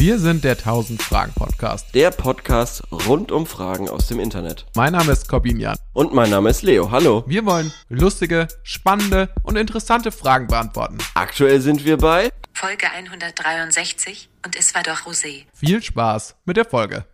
Wir sind der 1000 Fragen Podcast. Der Podcast rund um Fragen aus dem Internet. Mein Name ist Corbin Jan. Und mein Name ist Leo. Hallo. Wir wollen lustige, spannende und interessante Fragen beantworten. Aktuell sind wir bei Folge 163 und es war doch Rosé. Viel Spaß mit der Folge.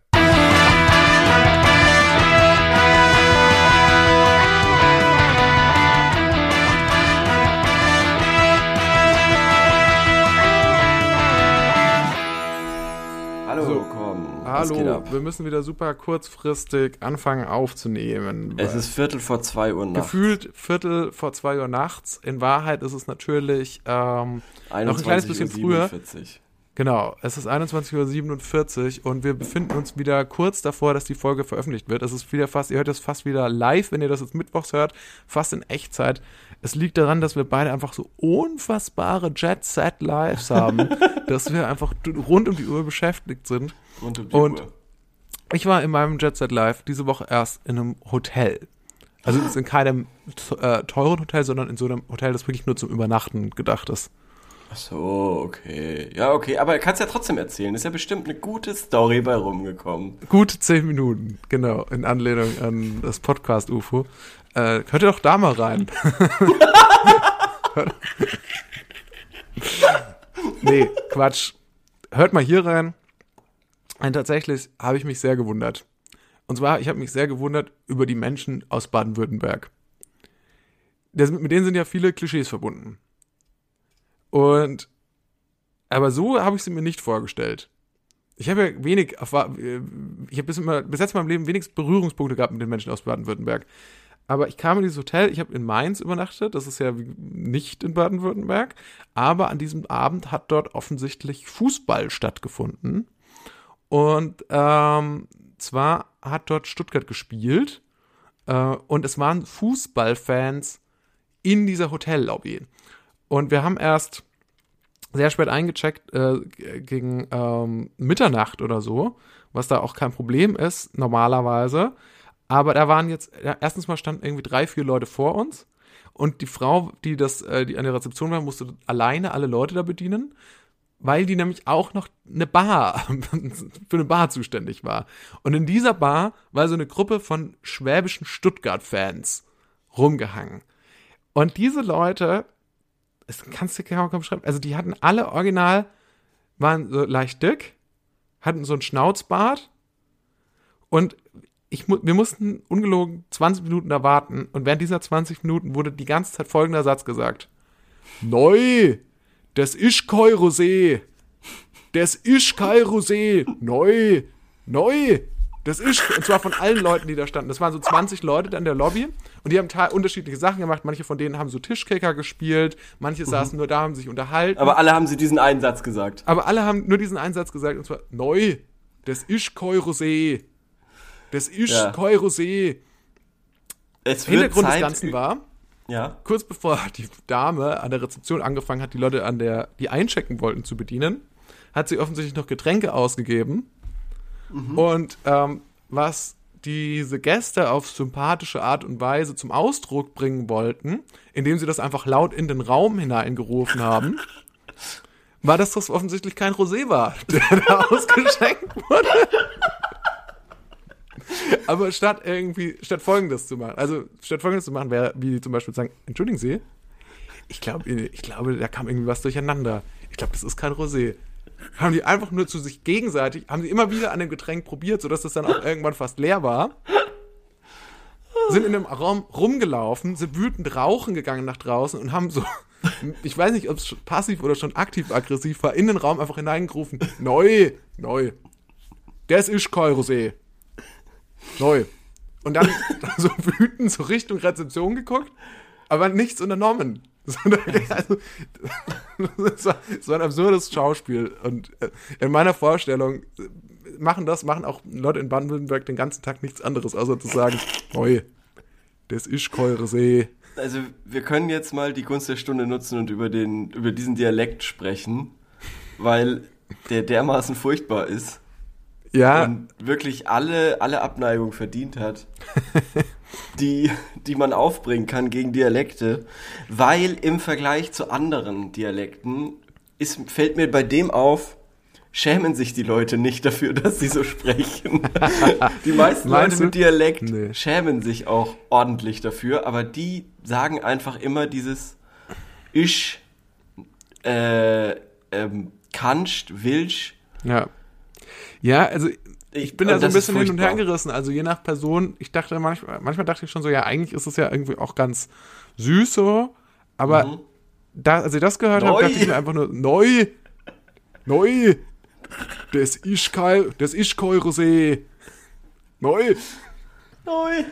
Hallo, So. komm. Was geht Hallo, wir müssen wieder super kurzfristig anfangen aufzunehmen. Es ist Viertel vor zwei Uhr nachts. gefühlt Viertel vor zwei Uhr nachts. In Wahrheit ist es natürlich ähm, noch ein kleines bisschen früher. 21:47. Genau, es ist 21.47 Uhr und wir befinden uns wieder kurz davor, dass die Folge veröffentlicht wird. Es ist wieder fast, ihr hört es fast wieder live, wenn ihr das jetzt mittwochs hört, fast in Echtzeit. Es liegt daran, dass wir beide einfach so unfassbare Jet-Set-Lives haben, dass wir einfach rund um die Uhr beschäftigt sind. Rund um die Und- Uhr. Ich war in meinem Jet Set Live diese Woche erst in einem Hotel. Also es ist in keinem äh, teuren Hotel, sondern in so einem Hotel, das wirklich nur zum Übernachten gedacht ist. Ach so, okay. Ja, okay. Aber kannst ja trotzdem erzählen. Ist ja bestimmt eine gute Story bei rumgekommen. Gute zehn Minuten, genau, in Anlehnung an das Podcast UFO. Äh, hört ihr doch da mal rein. nee, Quatsch. Hört mal hier rein. Und tatsächlich habe ich mich sehr gewundert. Und zwar, ich habe mich sehr gewundert über die Menschen aus Baden-Württemberg. Mit denen sind ja viele Klischees verbunden. Und aber so habe ich sie mir nicht vorgestellt. Ich habe ja wenig, äh, ich habe bis, immer- bis jetzt in meinem Leben wenig Berührungspunkte gehabt mit den Menschen aus Baden-Württemberg. Aber ich kam in dieses Hotel, ich habe in Mainz übernachtet, das ist ja nicht in Baden-Württemberg, aber an diesem Abend hat dort offensichtlich Fußball stattgefunden. Und ähm, zwar hat dort Stuttgart gespielt äh, und es waren Fußballfans in dieser Hotellobby. Und wir haben erst sehr spät eingecheckt, äh, gegen ähm, Mitternacht oder so, was da auch kein Problem ist, normalerweise. Aber da waren jetzt, ja, erstens mal standen irgendwie drei, vier Leute vor uns und die Frau, die das, äh, die an der Rezeption war, musste alleine alle Leute da bedienen, weil die nämlich auch noch eine Bar, für eine Bar zuständig war. Und in dieser Bar war so eine Gruppe von schwäbischen Stuttgart-Fans rumgehangen. Und diese Leute, das kannst du kaum beschreiben, also die hatten alle original, waren so leicht dick, hatten so einen Schnauzbart und ich, wir mussten ungelogen 20 Minuten da warten und während dieser 20 Minuten wurde die ganze Zeit folgender Satz gesagt. Neu, das ist kein Rosé. Das ist kein Rosé. Neu, neu. Das ist, und zwar von allen Leuten, die da standen. Das waren so 20 Leute da in der Lobby und die haben unterschiedliche Sachen gemacht. Manche von denen haben so Tischkicker gespielt, manche saßen nur da, haben sich unterhalten. Aber alle haben sie diesen einen Satz gesagt. Aber alle haben nur diesen Einsatz gesagt, und zwar neu. Das ist kein Rosé. Das ist Ja. kein Rosé. Es Hintergrund Zeit, des Ganzen war, Ja. kurz bevor die Dame an der Rezeption angefangen hat, die Leute an der, die einchecken wollten, zu bedienen, hat sie offensichtlich noch Getränke ausgegeben. Und ähm, was diese Gäste auf sympathische Art und Weise zum Ausdruck bringen wollten, indem sie das einfach laut in den Raum hineingerufen haben, war, dass das offensichtlich kein Rosé war, der da ausgeschenkt wurde. Aber statt irgendwie, statt Folgendes zu machen, also statt Folgendes zu machen, wäre wie zum Beispiel sagen, entschuldigen Sie, ich glaube, ich glaube, da kam irgendwie was durcheinander. Ich glaube, das ist kein Rosé. Haben die einfach nur zu sich gegenseitig, haben sie immer wieder an dem Getränk probiert, sodass das dann auch irgendwann fast leer war. Sind in dem Raum rumgelaufen, sind wütend rauchen gegangen nach draußen und haben so, ich weiß nicht, ob es passiv oder schon aktiv-aggressiv war, in den Raum einfach hineingerufen, neu, neu. Das ist kein Rosé. Neu. Und dann so wütend so Richtung Rezeption geguckt, aber nichts unternommen. Sondern, also, es, war, war ein absurdes Schauspiel. Und äh, in meiner Vorstellung äh, machen das, machen auch Leute in Baden-Württemberg den ganzen Tag nichts anderes, außer zu sagen, neu, das ist kein Rosé. Also wir können jetzt mal die Gunst der Stunde nutzen und über den über diesen Dialekt sprechen, weil der dermaßen furchtbar ist Ja, und wirklich alle alle Abneigung verdient hat, die die man aufbringen kann gegen Dialekte, weil im Vergleich zu anderen Dialekten ist fällt mir bei dem auf, schämen sich die Leute nicht dafür, dass sie so sprechen. die meisten Leute mit? Dialekt Nee. schämen sich auch ordentlich dafür, aber die sagen einfach immer dieses Ich, äh, ähm, kannst, willst. Ja. Ja, also ich bin da und so ein bisschen hin und her gerissen. Also je nach Person, ich dachte manchmal, manchmal dachte ich schon so, ja, eigentlich ist es ja irgendwie auch ganz süß so, aber Mhm. da, als ich das gehört habe, dachte ich mir einfach nur, neu, neu, das ist kein, das ist kein Rosé. Neu. Neu.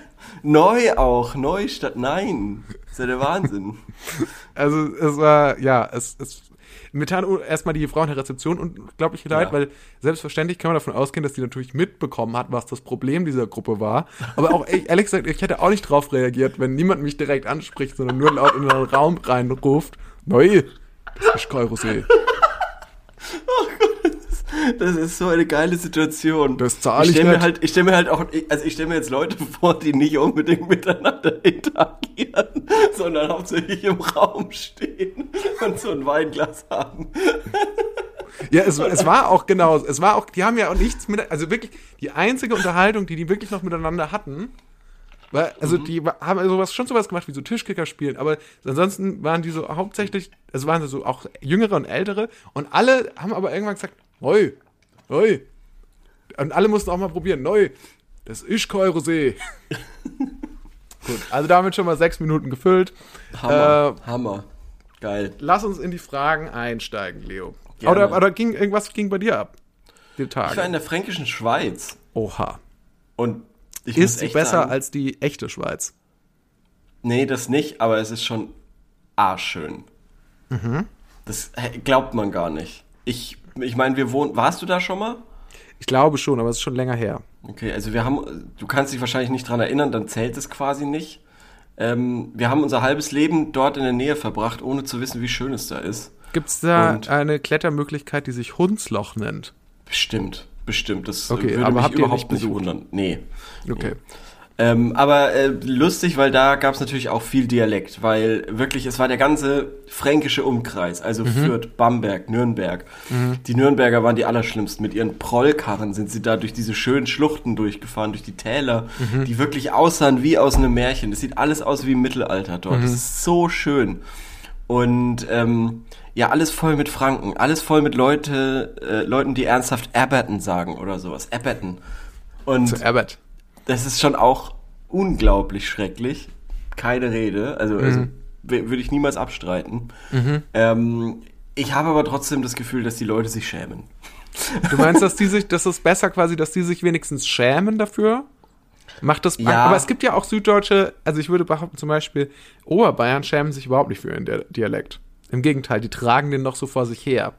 Neu auch, neu statt nein. Das ist ja der Wahnsinn. Also es war, ja, es, es mir tat erstmal die Frau in der Rezeption unglaublich leid, Ja. weil selbstverständlich kann man davon ausgehen, dass die natürlich mitbekommen hat, was das Problem dieser Gruppe war. Aber auch ehrlich gesagt, ich hätte auch nicht drauf reagiert, wenn niemand mich direkt anspricht, sondern nur laut in den Raum reinruft. Neu, das ist kein Rosé. Das ist so eine geile Situation. Das zahl ich stell mir halt, ich stelle mir halt auch, also ich stelle mir jetzt Leute vor, die nicht unbedingt miteinander interagieren, sondern hauptsächlich im Raum stehen und so ein Weinglas haben. Ja, es, es war auch genau, es war auch, die haben ja auch nichts mit, also wirklich, die einzige Unterhaltung, die die wirklich noch miteinander hatten, war, also Mhm. die haben sowas, schon sowas gemacht wie so Tischkicker spielen, aber ansonsten waren die so hauptsächlich, also waren so auch jüngere und ältere und alle haben aber irgendwann gesagt, neu, neu. Und alle mussten auch mal probieren, neu, das ist kein Rosé. Gut, also damit schon mal sechs Minuten gefüllt. Hammer, Äh, Hammer. Geil. Lass uns in die Fragen einsteigen, Leo. Gerne. Oder, oder ging irgendwas ging bei dir ab? Die Ich war in Tage. der fränkischen Schweiz Oha. und ich Ist sie besser sagen, als die echte Schweiz? Nee, das nicht, aber es ist schon arschschön. Mhm. Das glaubt man gar nicht. Ich, ich meine, wir wohnen. Warst du da schon mal? Ich glaube schon, aber es ist schon länger her. Okay, also wir haben, du kannst dich wahrscheinlich nicht dran erinnern, dann zählt es quasi nicht. Ähm, wir haben unser halbes Leben dort in der Nähe verbracht, ohne zu wissen, wie schön es da ist. Gibt es da Und- eine Klettermöglichkeit, die sich Hundsloch nennt? Bestimmt, bestimmt. Das Okay, würde aber mich habt ihr überhaupt nicht nicht, besucht? wundern. Nee. Okay. Ähm, aber äh, lustig, weil da gab es natürlich auch viel Dialekt, weil wirklich, es war der ganze fränkische Umkreis, also Fürth, Bamberg, Nürnberg. Die Nürnberger waren die allerschlimmsten. Mit ihren Prollkarren sind sie da durch diese schönen Schluchten durchgefahren, durch die Täler, die wirklich aussahen wie aus einem Märchen. Das sieht alles aus wie im Mittelalter dort. Das ist so schön. Und ähm, ja, alles voll mit Franken, alles voll mit Leute, äh, Leuten, die ernsthaft Aberton sagen oder sowas. Aberton. Und Zu Abbott. Das ist schon auch unglaublich schrecklich. Keine Rede. Also, also Mhm. w- würde ich niemals abstreiten. Ähm, ich habe aber trotzdem das Gefühl, dass die Leute sich schämen. Du meinst, dass die sich, das ist besser quasi, dass die sich wenigstens schämen dafür? Macht das, Ja. aber es gibt ja auch Süddeutsche, also ich würde behaupten, zum Beispiel, Oberbayern schämen sich überhaupt nicht für ihren Di- Dialekt. Im Gegenteil, die tragen den noch so vor sich her.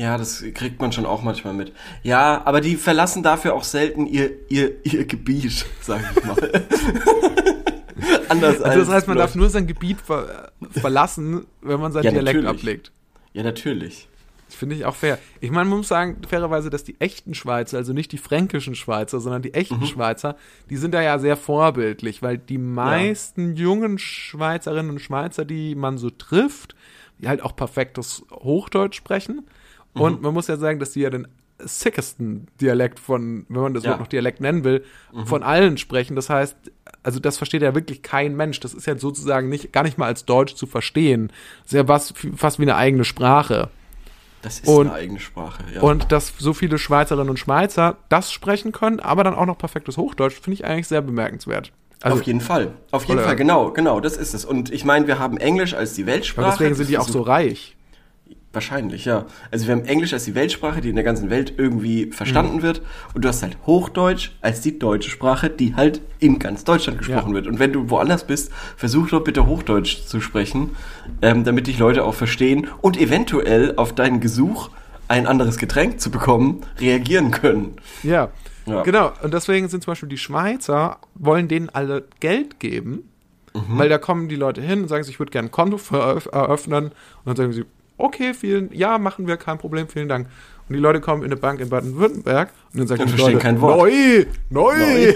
Ja, das kriegt man schon auch manchmal mit. Ja, aber die verlassen dafür auch selten ihr, ihr, ihr Gebiet, sag ich mal. Anders Also das heißt, man darf nur sein Gebiet ver verlassen, wenn man seinen Ja, Dialekt natürlich. ablegt. Ja, natürlich. Das finde ich auch fair. Ich meine, man muss sagen, fairerweise, dass die echten Schweizer, also nicht die fränkischen Schweizer, sondern die Mhm. echten Schweizer, die sind da ja sehr vorbildlich, weil die meisten jungen Schweizerinnen und Schweizer, die man so trifft, die halt auch perfektes Hochdeutsch sprechen. Mhm. Und man muss ja sagen, dass die ja den sickesten Dialekt von, wenn man das Ja. Mhm. Wort noch Dialekt nennen will, von allen sprechen. Das heißt, also das versteht ja wirklich kein Mensch. Das ist ja sozusagen nicht, gar nicht mal als Deutsch zu verstehen. Das ist ja was, fast wie eine eigene Sprache. Das ist Und- eine eigene Sprache, ja. Und dass so viele Schweizerinnen und Schweizer das sprechen können, aber dann auch noch perfektes Hochdeutsch, finde ich eigentlich sehr bemerkenswert. Also, auf jeden Fall. Auf jeden Fall, genau, genau, das ist es. Und ich meine, wir haben Englisch als die aber Weltsprache. deswegen sind die auch so reich. Wahrscheinlich, ja. Also wir haben Englisch als die Weltsprache, die in der ganzen Welt irgendwie verstanden Mhm. wird. Und du hast halt Hochdeutsch als die deutsche Sprache, die halt in ganz Deutschland gesprochen Ja. wird. Und wenn du woanders bist, versuch doch bitte Hochdeutsch zu sprechen, ähm, damit dich Leute auch verstehen und eventuell auf deinen Gesuch, ein anderes Getränk zu bekommen, reagieren können. Ja. Ja. Genau. Und deswegen sind zum Beispiel die Schweizer, wollen denen alle Geld geben, Mhm. weil da kommen die Leute hin und sagen, sie, ich würde gerne ein Konto eröffnen. Und dann sagen sie, okay, vielen, ja, machen wir, kein Problem, vielen Dank. Und die Leute kommen in eine Bank in Baden-Württemberg und dann sagen die Leute, kein Wort. neu, neu,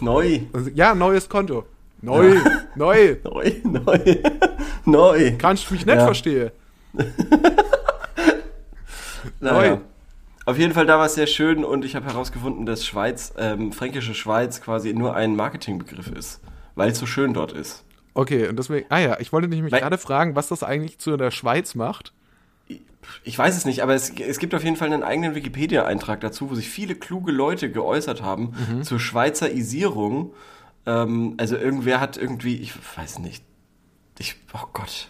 Neu. Neu, ja, neues Konto. Neu, neu. neu, neu, neu. Kannst du mich nicht Ja. verstehen? Naja. Neu. Auf jeden Fall, da war es sehr schön und ich habe herausgefunden, dass Schweiz, ähm, fränkische Schweiz quasi nur ein Marketingbegriff ist, weil es so schön dort ist. Okay, und deswegen, ah ja, ich wollte mich Weil- gerade fragen, was das eigentlich zu der Schweiz macht. Ich weiß es nicht, aber es, es gibt auf jeden Fall einen eigenen Wikipedia-Eintrag dazu, wo sich viele kluge Leute geäußert haben zur Schweizerisierung. Ähm, also irgendwer hat irgendwie, ich weiß nicht, ich, oh Gott,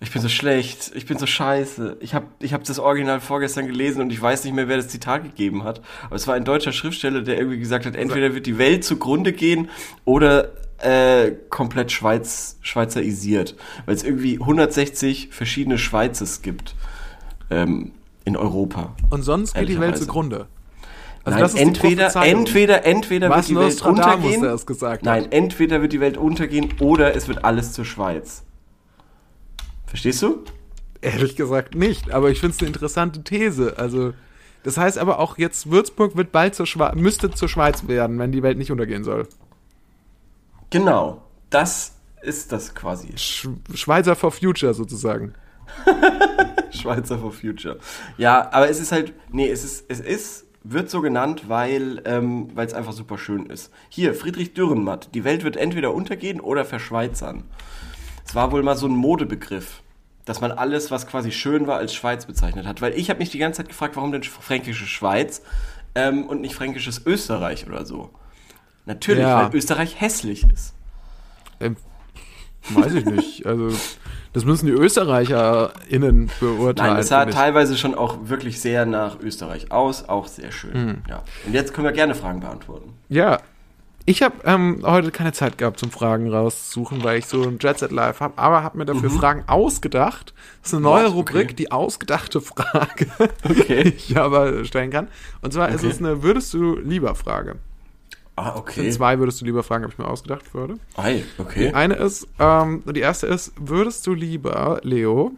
ich bin so schlecht, ich bin so scheiße. Ich habe ich hab das Original vorgestern gelesen und ich weiß nicht mehr, wer das Zitat gegeben hat. Aber es war ein deutscher Schriftsteller, der irgendwie gesagt hat, entweder wird die Welt zugrunde gehen oder äh, komplett Schweiz, schweizerisiert. Weil es irgendwie 160 verschiedene Schweizes gibt ähm, in Europa. Und sonst geht die Welt zugrunde. Also Nein, das ist die entweder, entweder, entweder Was wird die Welt untergehen. das gesagt hat. Nein, entweder wird die Welt untergehen oder es wird alles zur Schweiz. Verstehst du? Ehrlich gesagt nicht, aber ich finde es eine interessante These. Also, das heißt aber auch jetzt, Würzburg wird bald zur Schweiz, müsste zur Schweiz werden, wenn die Welt nicht untergehen soll. Genau. Das ist das quasi. Sch Schweizer for Future sozusagen. Schweizer for Future. Ja, aber es ist halt, nee, es ist, es ist, wird so genannt, weil ähm, weil es einfach super schön ist. Hier, Friedrich Dürrenmatt. Die Welt wird entweder untergehen oder verschweizern. Es war wohl mal so ein Modebegriff, dass man alles, was quasi schön war, als Schweiz bezeichnet hat. Weil ich habe mich die ganze Zeit gefragt, warum denn fränkische Schweiz ähm, und nicht fränkisches Österreich oder so. Natürlich, Ja. weil Österreich hässlich ist. Ähm, weiß ich nicht. Also, das müssen die ÖsterreicherInnen beurteilen. Nein, es sah teilweise schon auch wirklich sehr nach Österreich aus, auch sehr schön. Hm. Ja. Und jetzt können wir gerne Fragen beantworten. Ja. Ich habe ähm, heute keine Zeit gehabt zum Fragen raussuchen, weil ich so ein Jet Set Live habe, aber habe mir dafür Fragen ausgedacht. Das ist eine neue? Okay. Rubrik, die ausgedachte Frage, Okay. die ich aber stellen kann. Und zwar ist Okay. es eine Würdest du lieber Frage. Ah, Sind okay. zwei Würdest du lieber Fragen, habe ich mir ausgedacht heute. Ei, okay. Die eine ist, ähm, die erste ist, würdest du lieber, Leo,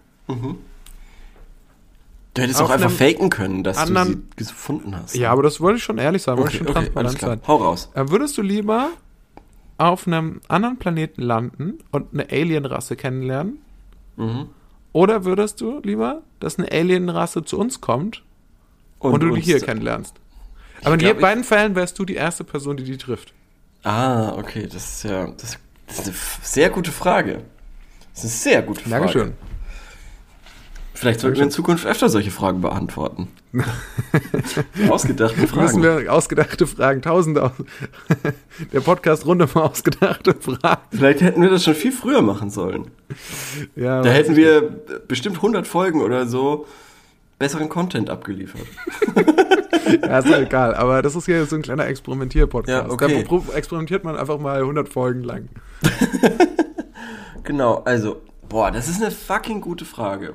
Du hättest auch einfach faken können, dass anderen- du sie gefunden hast. ja, aber das wollte ich schon ehrlich sagen, wollte ich okay, schon okay, transparent sein. Hau raus. Äh, Würdest du lieber auf einem anderen Planeten landen und eine Alienrasse kennenlernen? Mhm. Oder würdest du lieber, dass eine Alienrasse zu uns kommt und, du die hier kennenlernst? Aber in glaub, beiden Fällen wärst du die erste Person, die die trifft. Ah, okay, das ist ja das, das ist eine sehr gute Frage. Das ist eine sehr gute Frage. Dankeschön. Vielleicht sollten wir in Zukunft öfter solche Fragen beantworten. Ausgedachte Müssen Fragen. wir ausgedachte Fragen, tausende aus. Der Podcast rund um ausgedachte Fragen. Vielleicht hätten wir das schon viel früher machen sollen. Ja, Da hätten wir bestimmt 100 Folgen oder so besseren Content abgeliefert. Ja, ist ja egal, aber das ist hier so ein kleiner Experimentier-Podcast. Ja, okay. Da experimentiert man einfach mal 100 Folgen lang. Genau, also, boah, das ist eine fucking gute Frage.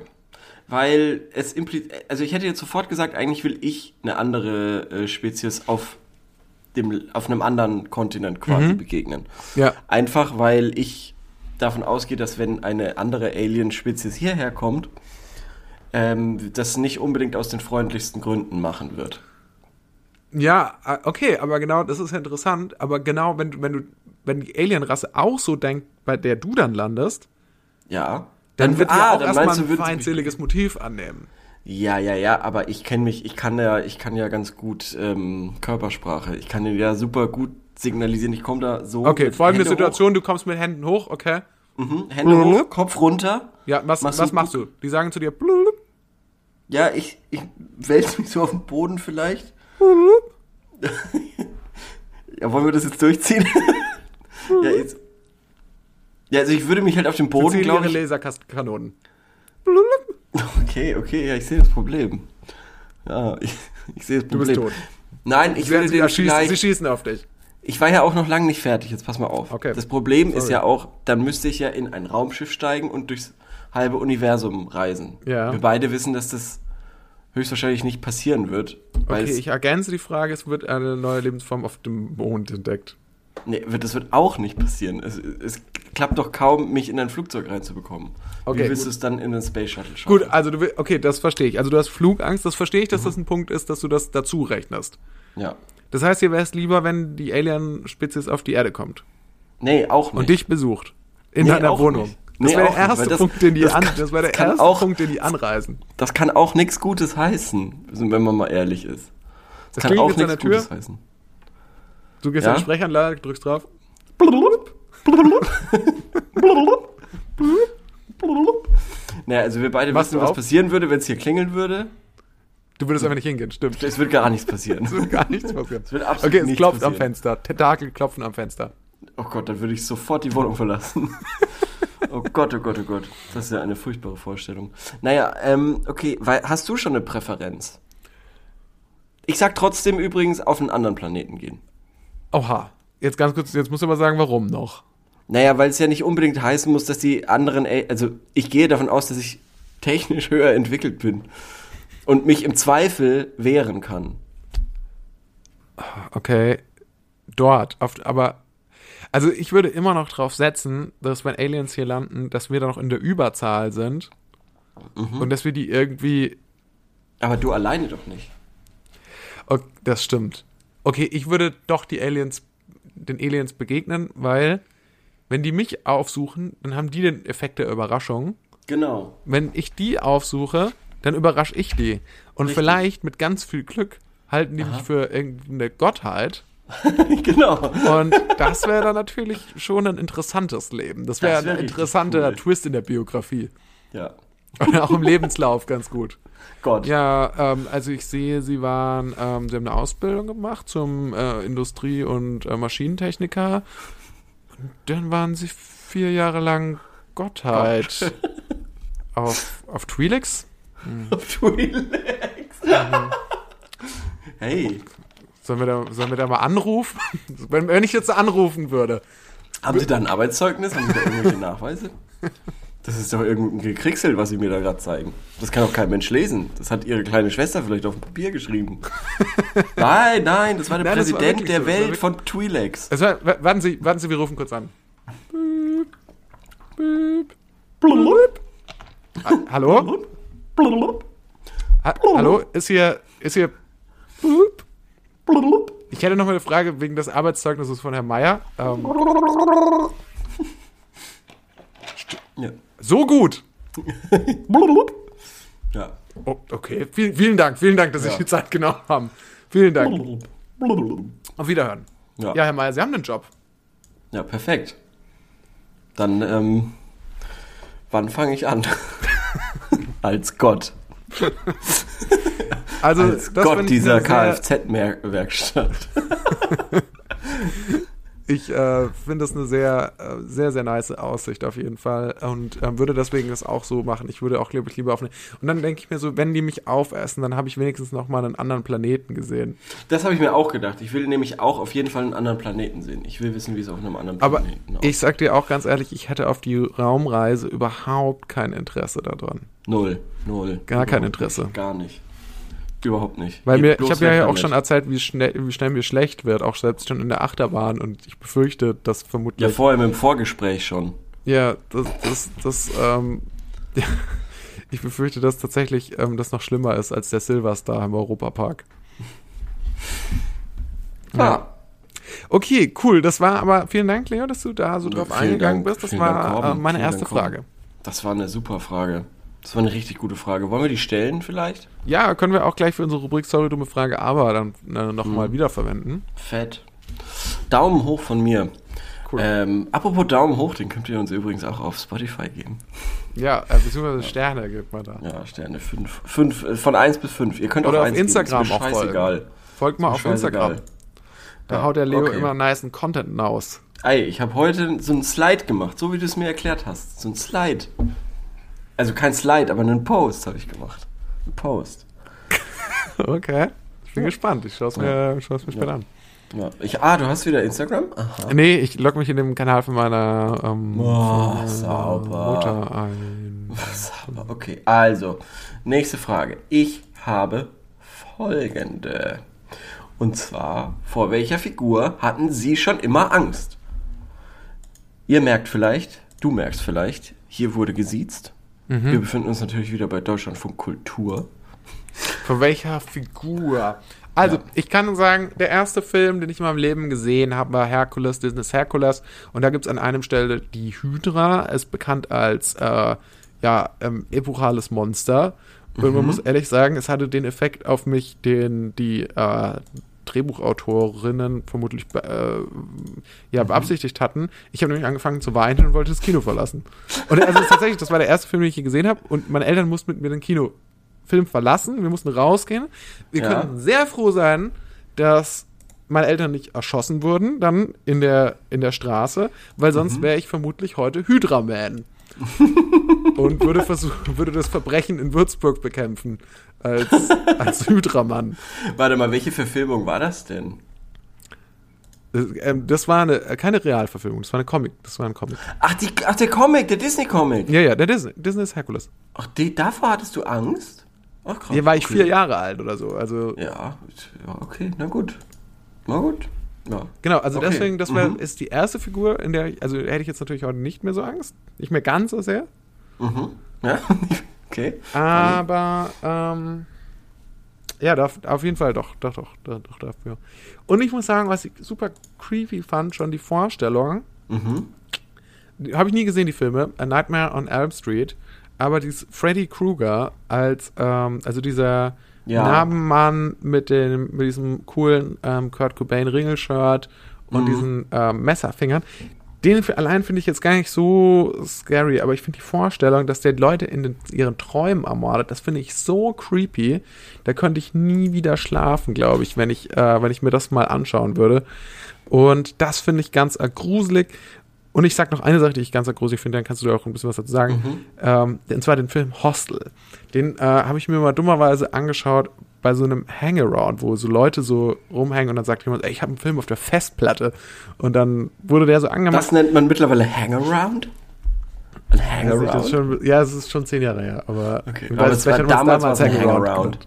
Weil es impliziert, also ich hätte jetzt sofort gesagt, eigentlich will ich eine andere äh, Spezies auf dem, auf einem anderen Kontinent quasi begegnen. Ja. Einfach weil ich davon ausgehe, dass wenn eine andere Alien-Spezies hierher kommt, ähm, das nicht unbedingt aus den freundlichsten Gründen machen wird. Ja, äh, okay, aber genau, das ist ja interessant. Aber genau, wenn du, wenn du, wenn die Alienrasse auch so denkt, bei der du dann landest, Ja. dann, wird ah, ja auch dann erstmal ein feindseliges Motiv annehmen. Ja, ja, ja, aber ich kenne mich, ich kann ja, ich kann ja ganz gut ähm, Körpersprache. Ich kann ja super gut signalisieren. Ich komme da so. Okay, folgende Situation, du kommst mit Händen hoch, okay? Hoch, mhm, Hände hoch, Kopf runter. Ja, was, Machst was du- machst du? Die sagen zu dir, blub, Ja, ich, ich wälze mich so auf den Boden vielleicht. ja, wollen wir das jetzt durchziehen? ja, jetzt. Ja, also ich würde mich halt auf den Boden, glaube ich. Laserkanonen. Okay, okay, ja, ich sehe das Problem. Ja, ich, ich sehe das Du Problem. bist tot. Nein, ich sie, den schießen, sie schießen auf dich. Ich war ja auch noch lange nicht fertig, jetzt pass mal auf. Okay. Das Problem ist Sorry. ja auch, dann müsste ich ja in ein Raumschiff steigen und durchs halbe Universum reisen. Ja. Wir beide wissen, dass das höchstwahrscheinlich nicht passieren wird. Okay, ich ergänze die Frage, es wird eine neue Lebensform auf dem Mond entdeckt. nee, wird- das wird auch nicht passieren. Es, es klappt doch kaum, mich in ein Flugzeug reinzubekommen. Okay, Wie willst du es dann in den Space Shuttle schaffen? Gut, also du will, okay, das verstehe ich. Also du hast Flugangst, das verstehe ich, Mhm. dass das ein Punkt ist, dass du das dazu rechnest. Ja. Das heißt, dir wäre es lieber, wenn die Alien-Spezies auf die Erde kommt Nee, auch nicht. und dich besucht. In Nee, deiner auch Wohnung. nicht. Das Nee, wäre auch der erste das- Punkt, den die das an, kann- das wäre der das kann erste auch- Punkt, den die anreisen. Das kann auch nichts Gutes heißen, wenn man mal ehrlich ist. Das kann klingelt auch nichts. Gutes heißen. Du gehst Ja? in die Sprechanlage, drückst drauf. Naja, also wir beide Machst wissen, was passieren würde, wenn es hier klingeln würde. Du würdest einfach nicht hingehen, stimmt. Es wird gar nichts passieren. Es wird gar nichts passieren. Es wird absolut Okay, es nichts klopft am passieren. Fenster. Tentakel klopfen am Fenster. Oh Gott, dann würde ich sofort die Wohnung verlassen. oh Gott, oh Gott, oh Gott. Das ist ja eine furchtbare Vorstellung. Naja, ähm, okay, weil, hast du schon eine Präferenz? Ich sag trotzdem übrigens auf einen anderen Planeten gehen. Oha. Jetzt ganz kurz, jetzt musst du aber sagen, warum noch. Naja, weil es ja nicht unbedingt heißen muss, dass die anderen, A- also ich gehe davon aus, dass ich technisch höher entwickelt bin und mich im Zweifel wehren kann. Okay. Dort. Auf, aber. Also ich würde immer noch drauf setzen, dass wenn Aliens hier landen, dass wir da noch in der Überzahl sind. Mhm. Und dass wir die irgendwie. Aber du alleine doch nicht. Okay, das stimmt. Okay, ich würde doch die Aliens, den Aliens begegnen, weil wenn die mich aufsuchen, dann haben die den Effekt der Überraschung. Genau. Wenn ich die aufsuche, dann überrasche ich die. Und Richtig. vielleicht mit ganz viel Glück halten die mich für irgendeine Gottheit. genau. Und das wäre dann natürlich schon ein interessantes Leben. Das wäre wär ein interessanter cool. Twist in der Biografie. Ja. Und auch im Lebenslauf ganz gut. Gott. Ja, ähm, also ich sehe, Sie waren, ähm, Sie haben eine Ausbildung gemacht zum äh, Industrie- und äh, Maschinentechniker. Und dann waren Sie vier Jahre lang Gottheit. Auf, auf Twi'leks? Auf Twi'leks. hey, Sollen wir, da, sollen wir da mal anrufen? wenn, wenn ich jetzt anrufen würde. haben Sie da ein Arbeitszeugnis? Haben Sie da irgendwelche Nachweise? Das ist doch irgendein Gekricksel, was Sie mir da gerade zeigen. Das kann doch kein Mensch lesen. Das hat Ihre kleine Schwester vielleicht auf dem Papier geschrieben. nein, nein, das war der Nein, das war Präsident wirklich der so, das war Welt von Twi'leks. Also, wa- warten Sie, warten Sie, wir rufen kurz an. Ha hallo? Ha hallo? Ist hier, ist hier. Ich hätte noch mal eine Frage wegen des Arbeitszeugnisses von Herrn Meier. Ähm, Ja. so gut. ja. Oh, okay, vielen, vielen Dank, vielen Dank, dass Sie Ja. die Zeit genommen haben. Vielen Dank. Auf Wiederhören. Ja. Ja, Herr Meier, Sie haben den Job. Ja, perfekt. Dann, ähm, wann fange ich an? Als Gott. Also, Als das Gott dieser Kfz-Werkstatt. Ich äh, finde das eine sehr, äh, sehr, sehr nice Aussicht auf jeden Fall und ähm, würde deswegen das auch so machen. Ich würde auch, glaube ich, lieber auf eine. Und dann denke ich mir so, wenn die mich aufessen, dann habe ich wenigstens noch mal einen anderen Planeten gesehen. Das habe ich mir auch gedacht. Ich will nämlich auch auf jeden Fall einen anderen Planeten sehen. Ich will wissen, wie es auf einem anderen Aber Planeten ich sag dir auch ganz ehrlich, ich hätte auf die Raumreise überhaupt kein Interesse daran. Null. Null. Gar kein Überhaupt Interesse. Gar nicht. Überhaupt nicht. Weil Geht mir, ich habe ja, ja auch schon erzählt, wie schnell, wie schnell mir schlecht wird, auch selbst schon in der Achterbahn und ich befürchte, dass Ja, vermutlich. vorher mit dem Vorgespräch schon. Ja, das, das, das, ähm, ja, ich befürchte, dass tatsächlich ähm, das noch schlimmer ist als der Silverstar im Europapark. Ja. Okay, cool. Das war aber, vielen Dank, Leo, dass du da so drauf Vielen eingegangen Dank, bist. Das Dank, war Torben. äh, meine Vielen erste Dank. Frage. Das war eine super Frage. Das war eine richtig gute Frage. Wollen wir die stellen vielleicht? Ja, können wir auch gleich für unsere Rubrik Sorry, dumme Frage, aber dann äh, nochmal Mhm. wiederverwenden. Fett. Daumen hoch von mir. Cool. Ähm, apropos Daumen hoch, den könnt ihr uns übrigens auch auf Spotify geben. Ja, äh, beziehungsweise Sterne gibt man da. Ja, Sterne 5. 5 von 1 bis 5. Ihr könnt Oder auch auf eins geben, Instagram ist mir auch folgen. scheißegal. Folgt mal auf Instagram. Da Ja, haut der Leo okay. immer niceen Content raus. Ey, ich habe heute so einen Slide gemacht, so wie du es mir erklärt hast. So ein Slide. Also kein Slide, aber einen Post habe ich gemacht. Ein Post. Okay. Ich bin gespannt. Ich schaue es mir, schau's mir später an. Ja. Ich, ah, du hast wieder Instagram? Aha. Nee, ich logge mich in dem Kanal von meiner ähm, Oh, von sauber. Mutter ein. Aber Okay, also, nächste Frage. Ich habe folgende. Und zwar, vor welcher Figur hatten Sie schon immer Angst? Ihr merkt vielleicht, du merkst vielleicht, hier wurde gesiezt. Wir befinden uns natürlich wieder bei Deutschlandfunk Kultur. Von welcher Figur? Also, Ja. ich kann sagen, der erste Film, den ich in meinem Leben gesehen habe, war Hercules, Disney's Hercules. Und da gibt es an einem Stelle die Hydra, ist bekannt als äh, ja, ähm, epochales Monster. Und man muss ehrlich sagen, es hatte den Effekt auf mich, den die äh, Drehbuchautorinnen vermutlich äh, ja, beabsichtigt hatten. Ich habe nämlich angefangen zu weinen und wollte das Kino verlassen. Und also tatsächlich, das war der erste Film, den ich je gesehen habe. Und meine Eltern mussten mit mir den Kinofilm verlassen. Wir mussten rausgehen. Wir Ja. können sehr froh sein, dass meine Eltern nicht erschossen wurden, dann in der, in der Straße, weil sonst wäre ich vermutlich heute Hydraman. und würde versuchen, würde das Verbrechen in Würzburg bekämpfen als, als Hydramann. Warte mal, welche Verfilmung war das denn? Das, ähm, war eine, äh, keine Realverfilmung, das war eine Comic, das war ein Comic. Ach, die, ach der Comic, der Disney-Comic. Ja, ja, der Disney, Disney ist Hercules. Ach, die, davor hattest du Angst? Ach, krass. Hier war ich okay. vier Jahre alt oder so, also Ja, ja, okay, na gut. Na gut. Ja. Genau, also Okay. deswegen, das wär, Mhm. ist die erste Figur, in der ich, also hätte ich jetzt natürlich heute nicht mehr so Angst. Nicht mehr ganz so sehr. Mhm. Ja, okay. Aber, ähm, ja, darf, auf jeden Fall doch, doch, doch, doch, doch dafür. Und ich muss sagen, was ich super creepy fand, schon die Vorstellung, Mhm. habe ich nie gesehen, die Filme, A Nightmare on Elm Street, aber dieses Freddy Krueger als, ähm, also dieser Ja. Narbenmann mit, dem, mit diesem coolen ähm, Kurt Cobain Ringelshirt und Mhm. diesen ähm, Messerfingern, den allein finde ich jetzt gar nicht so scary, aber ich finde die Vorstellung, dass der Leute in den, ihren Träumen ermordet, das finde ich so creepy. Da könnte ich nie wieder schlafen, glaube ich, wenn ich, äh, wenn ich mir das mal anschauen würde. Und das finde ich ganz äh, gruselig. Und ich sag noch eine Sache, die ich ganz gruselig finde, dann kannst du da auch ein bisschen was dazu sagen. Ähm, und zwar den Film Hostel. Den äh, habe ich mir mal dummerweise angeschaut bei so einem Hangaround, wo so Leute so rumhängen und dann sagt jemand, ey, ich habe einen Film auf der Festplatte. Und dann wurde der so angemacht. Das nennt man mittlerweile Hangaround? Ein ich das Hangaround? schon, ja, es ist schon zehn Jahre her, aber, Okay, aber es war damals ein Hangaround Hangaround.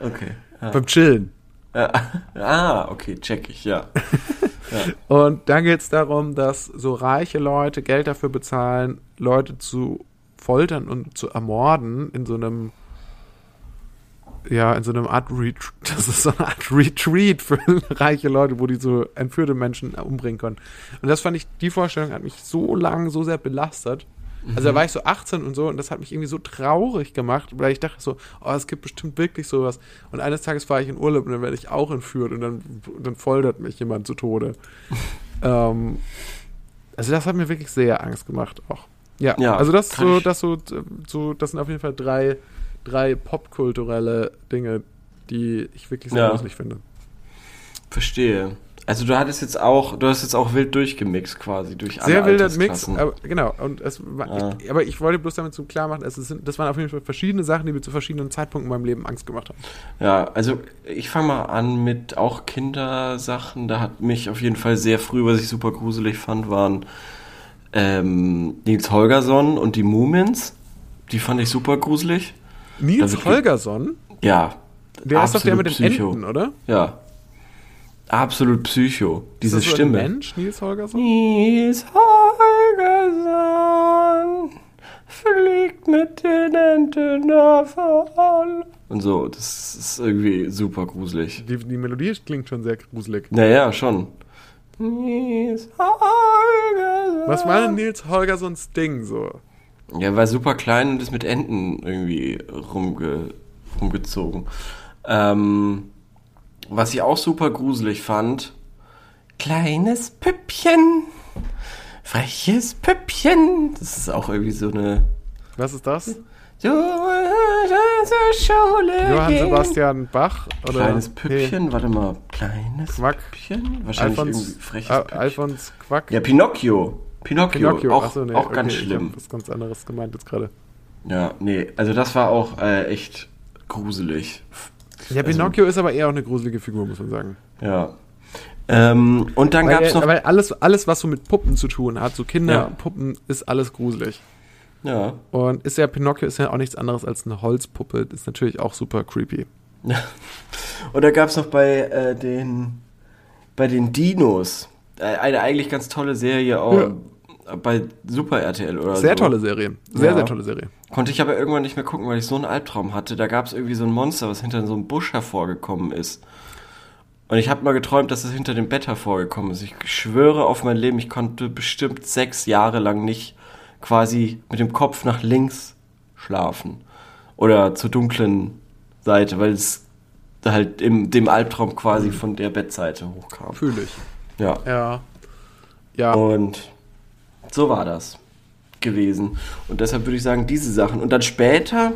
Okay. Ja. Beim Chillen. Ah, okay, check ich, ja. Und da geht es darum, dass so reiche Leute Geld dafür bezahlen, Leute zu foltern und zu ermorden in so einem ja, in so einem Art Retreat, das ist so eine Art Retreat für reiche Leute, wo die so entführte Menschen umbringen können. Und das fand ich, die Vorstellung hat mich so lang, so sehr belastet. Also da war ich so 18 und so und das hat mich irgendwie so traurig gemacht, weil ich dachte so, oh, es gibt bestimmt wirklich sowas. Und eines Tages fahre ich in Urlaub und dann werde ich auch entführt und dann, dann foltert mich jemand zu Tode. ähm, also das hat mir wirklich sehr Angst gemacht auch. Ja, Ja, also das so, das so, so, das sind auf jeden Fall drei, drei popkulturelle Dinge, die ich wirklich sehr Ja. gruselig finde. Verstehe. Also du hattest jetzt auch, du hast jetzt auch wild durchgemixt quasi durch alle Sehr wilder Mix, aber genau. Und es war, Ah. ich, aber ich wollte bloß damit so klar machen, es sind, das waren auf jeden Fall verschiedene Sachen, die mir zu verschiedenen Zeitpunkten in meinem Leben Angst gemacht haben. Ja, also ich fange mal an mit auch Kindersachen. Da hat mich auf jeden Fall sehr früh, was ich super gruselig fand, waren ähm, Nils Holgersson und die Mumins. Die fand ich super gruselig. Nils Holgersson, Ja. der ist doch der mit den Psycho. Enten, oder? Ja. Absolut Psycho. Diese ist das so Stimme. Ein Mensch, Nils Holgersson? Nils Holgersson fliegt mit den Enten davon. Und so, das ist irgendwie super gruselig. Die, die Melodie klingt schon sehr gruselig. Naja, schon. Nils Holgersson. Was war denn Nils Holgerssons Ding so? Ja, er war super klein und ist mit Enten irgendwie rumge rumgezogen. Ähm, was ich auch super gruselig fand, kleines Püppchen, freches Püppchen. Das ist auch irgendwie so eine... Was ist das? Du zur Schule Johann. Sebastian Bach? Oder Kleines Püppchen, warte mal, kleines Quack. Püppchen? Wahrscheinlich irgendwie Alfons, freches Al Püppchen. Alfons Quack? Ja, Pinocchio. Pinocchio, Pinocchio. auch, Achso, nee, auch okay, ganz ich schlimm. hab was ganz anderes gemeint jetzt gerade. Ja, nee, also das war auch äh, echt gruselig. Ja, Pinocchio ist aber eher auch eine gruselige Figur, muss man sagen. Ja. Ähm, und dann gab's er- noch. weil alles, alles, was so mit Puppen zu tun hat, so Ja. Kinderpuppen, ist alles gruselig. Ja. Und ist ja Pinocchio ist ja auch nichts anderes als eine Holzpuppe. Das ist natürlich auch super creepy. Und da gab's noch bei äh, den bei den Dinos äh, eine eigentlich ganz tolle Serie. Auch, Ja. Bei Super RTL oder so. Sehr tolle Serie. Sehr, Ja. sehr tolle Serie. Konnte ich aber irgendwann nicht mehr gucken, weil ich so einen Albtraum hatte. Da gab es irgendwie so ein Monster, was hinter so einem Busch hervorgekommen ist. Und ich habe mal geträumt, dass es hinter dem Bett hervorgekommen ist. Ich schwöre auf mein Leben, ich konnte bestimmt sechs Jahre lang nicht quasi mit dem Kopf nach links schlafen. Oder zur dunklen Seite, weil es halt im dem Albtraum quasi von der Bettseite hochkam. Fühle ich. Ja. Ja. Ja. Und so war das gewesen. Und deshalb würde ich sagen, diese Sachen. Und dann später,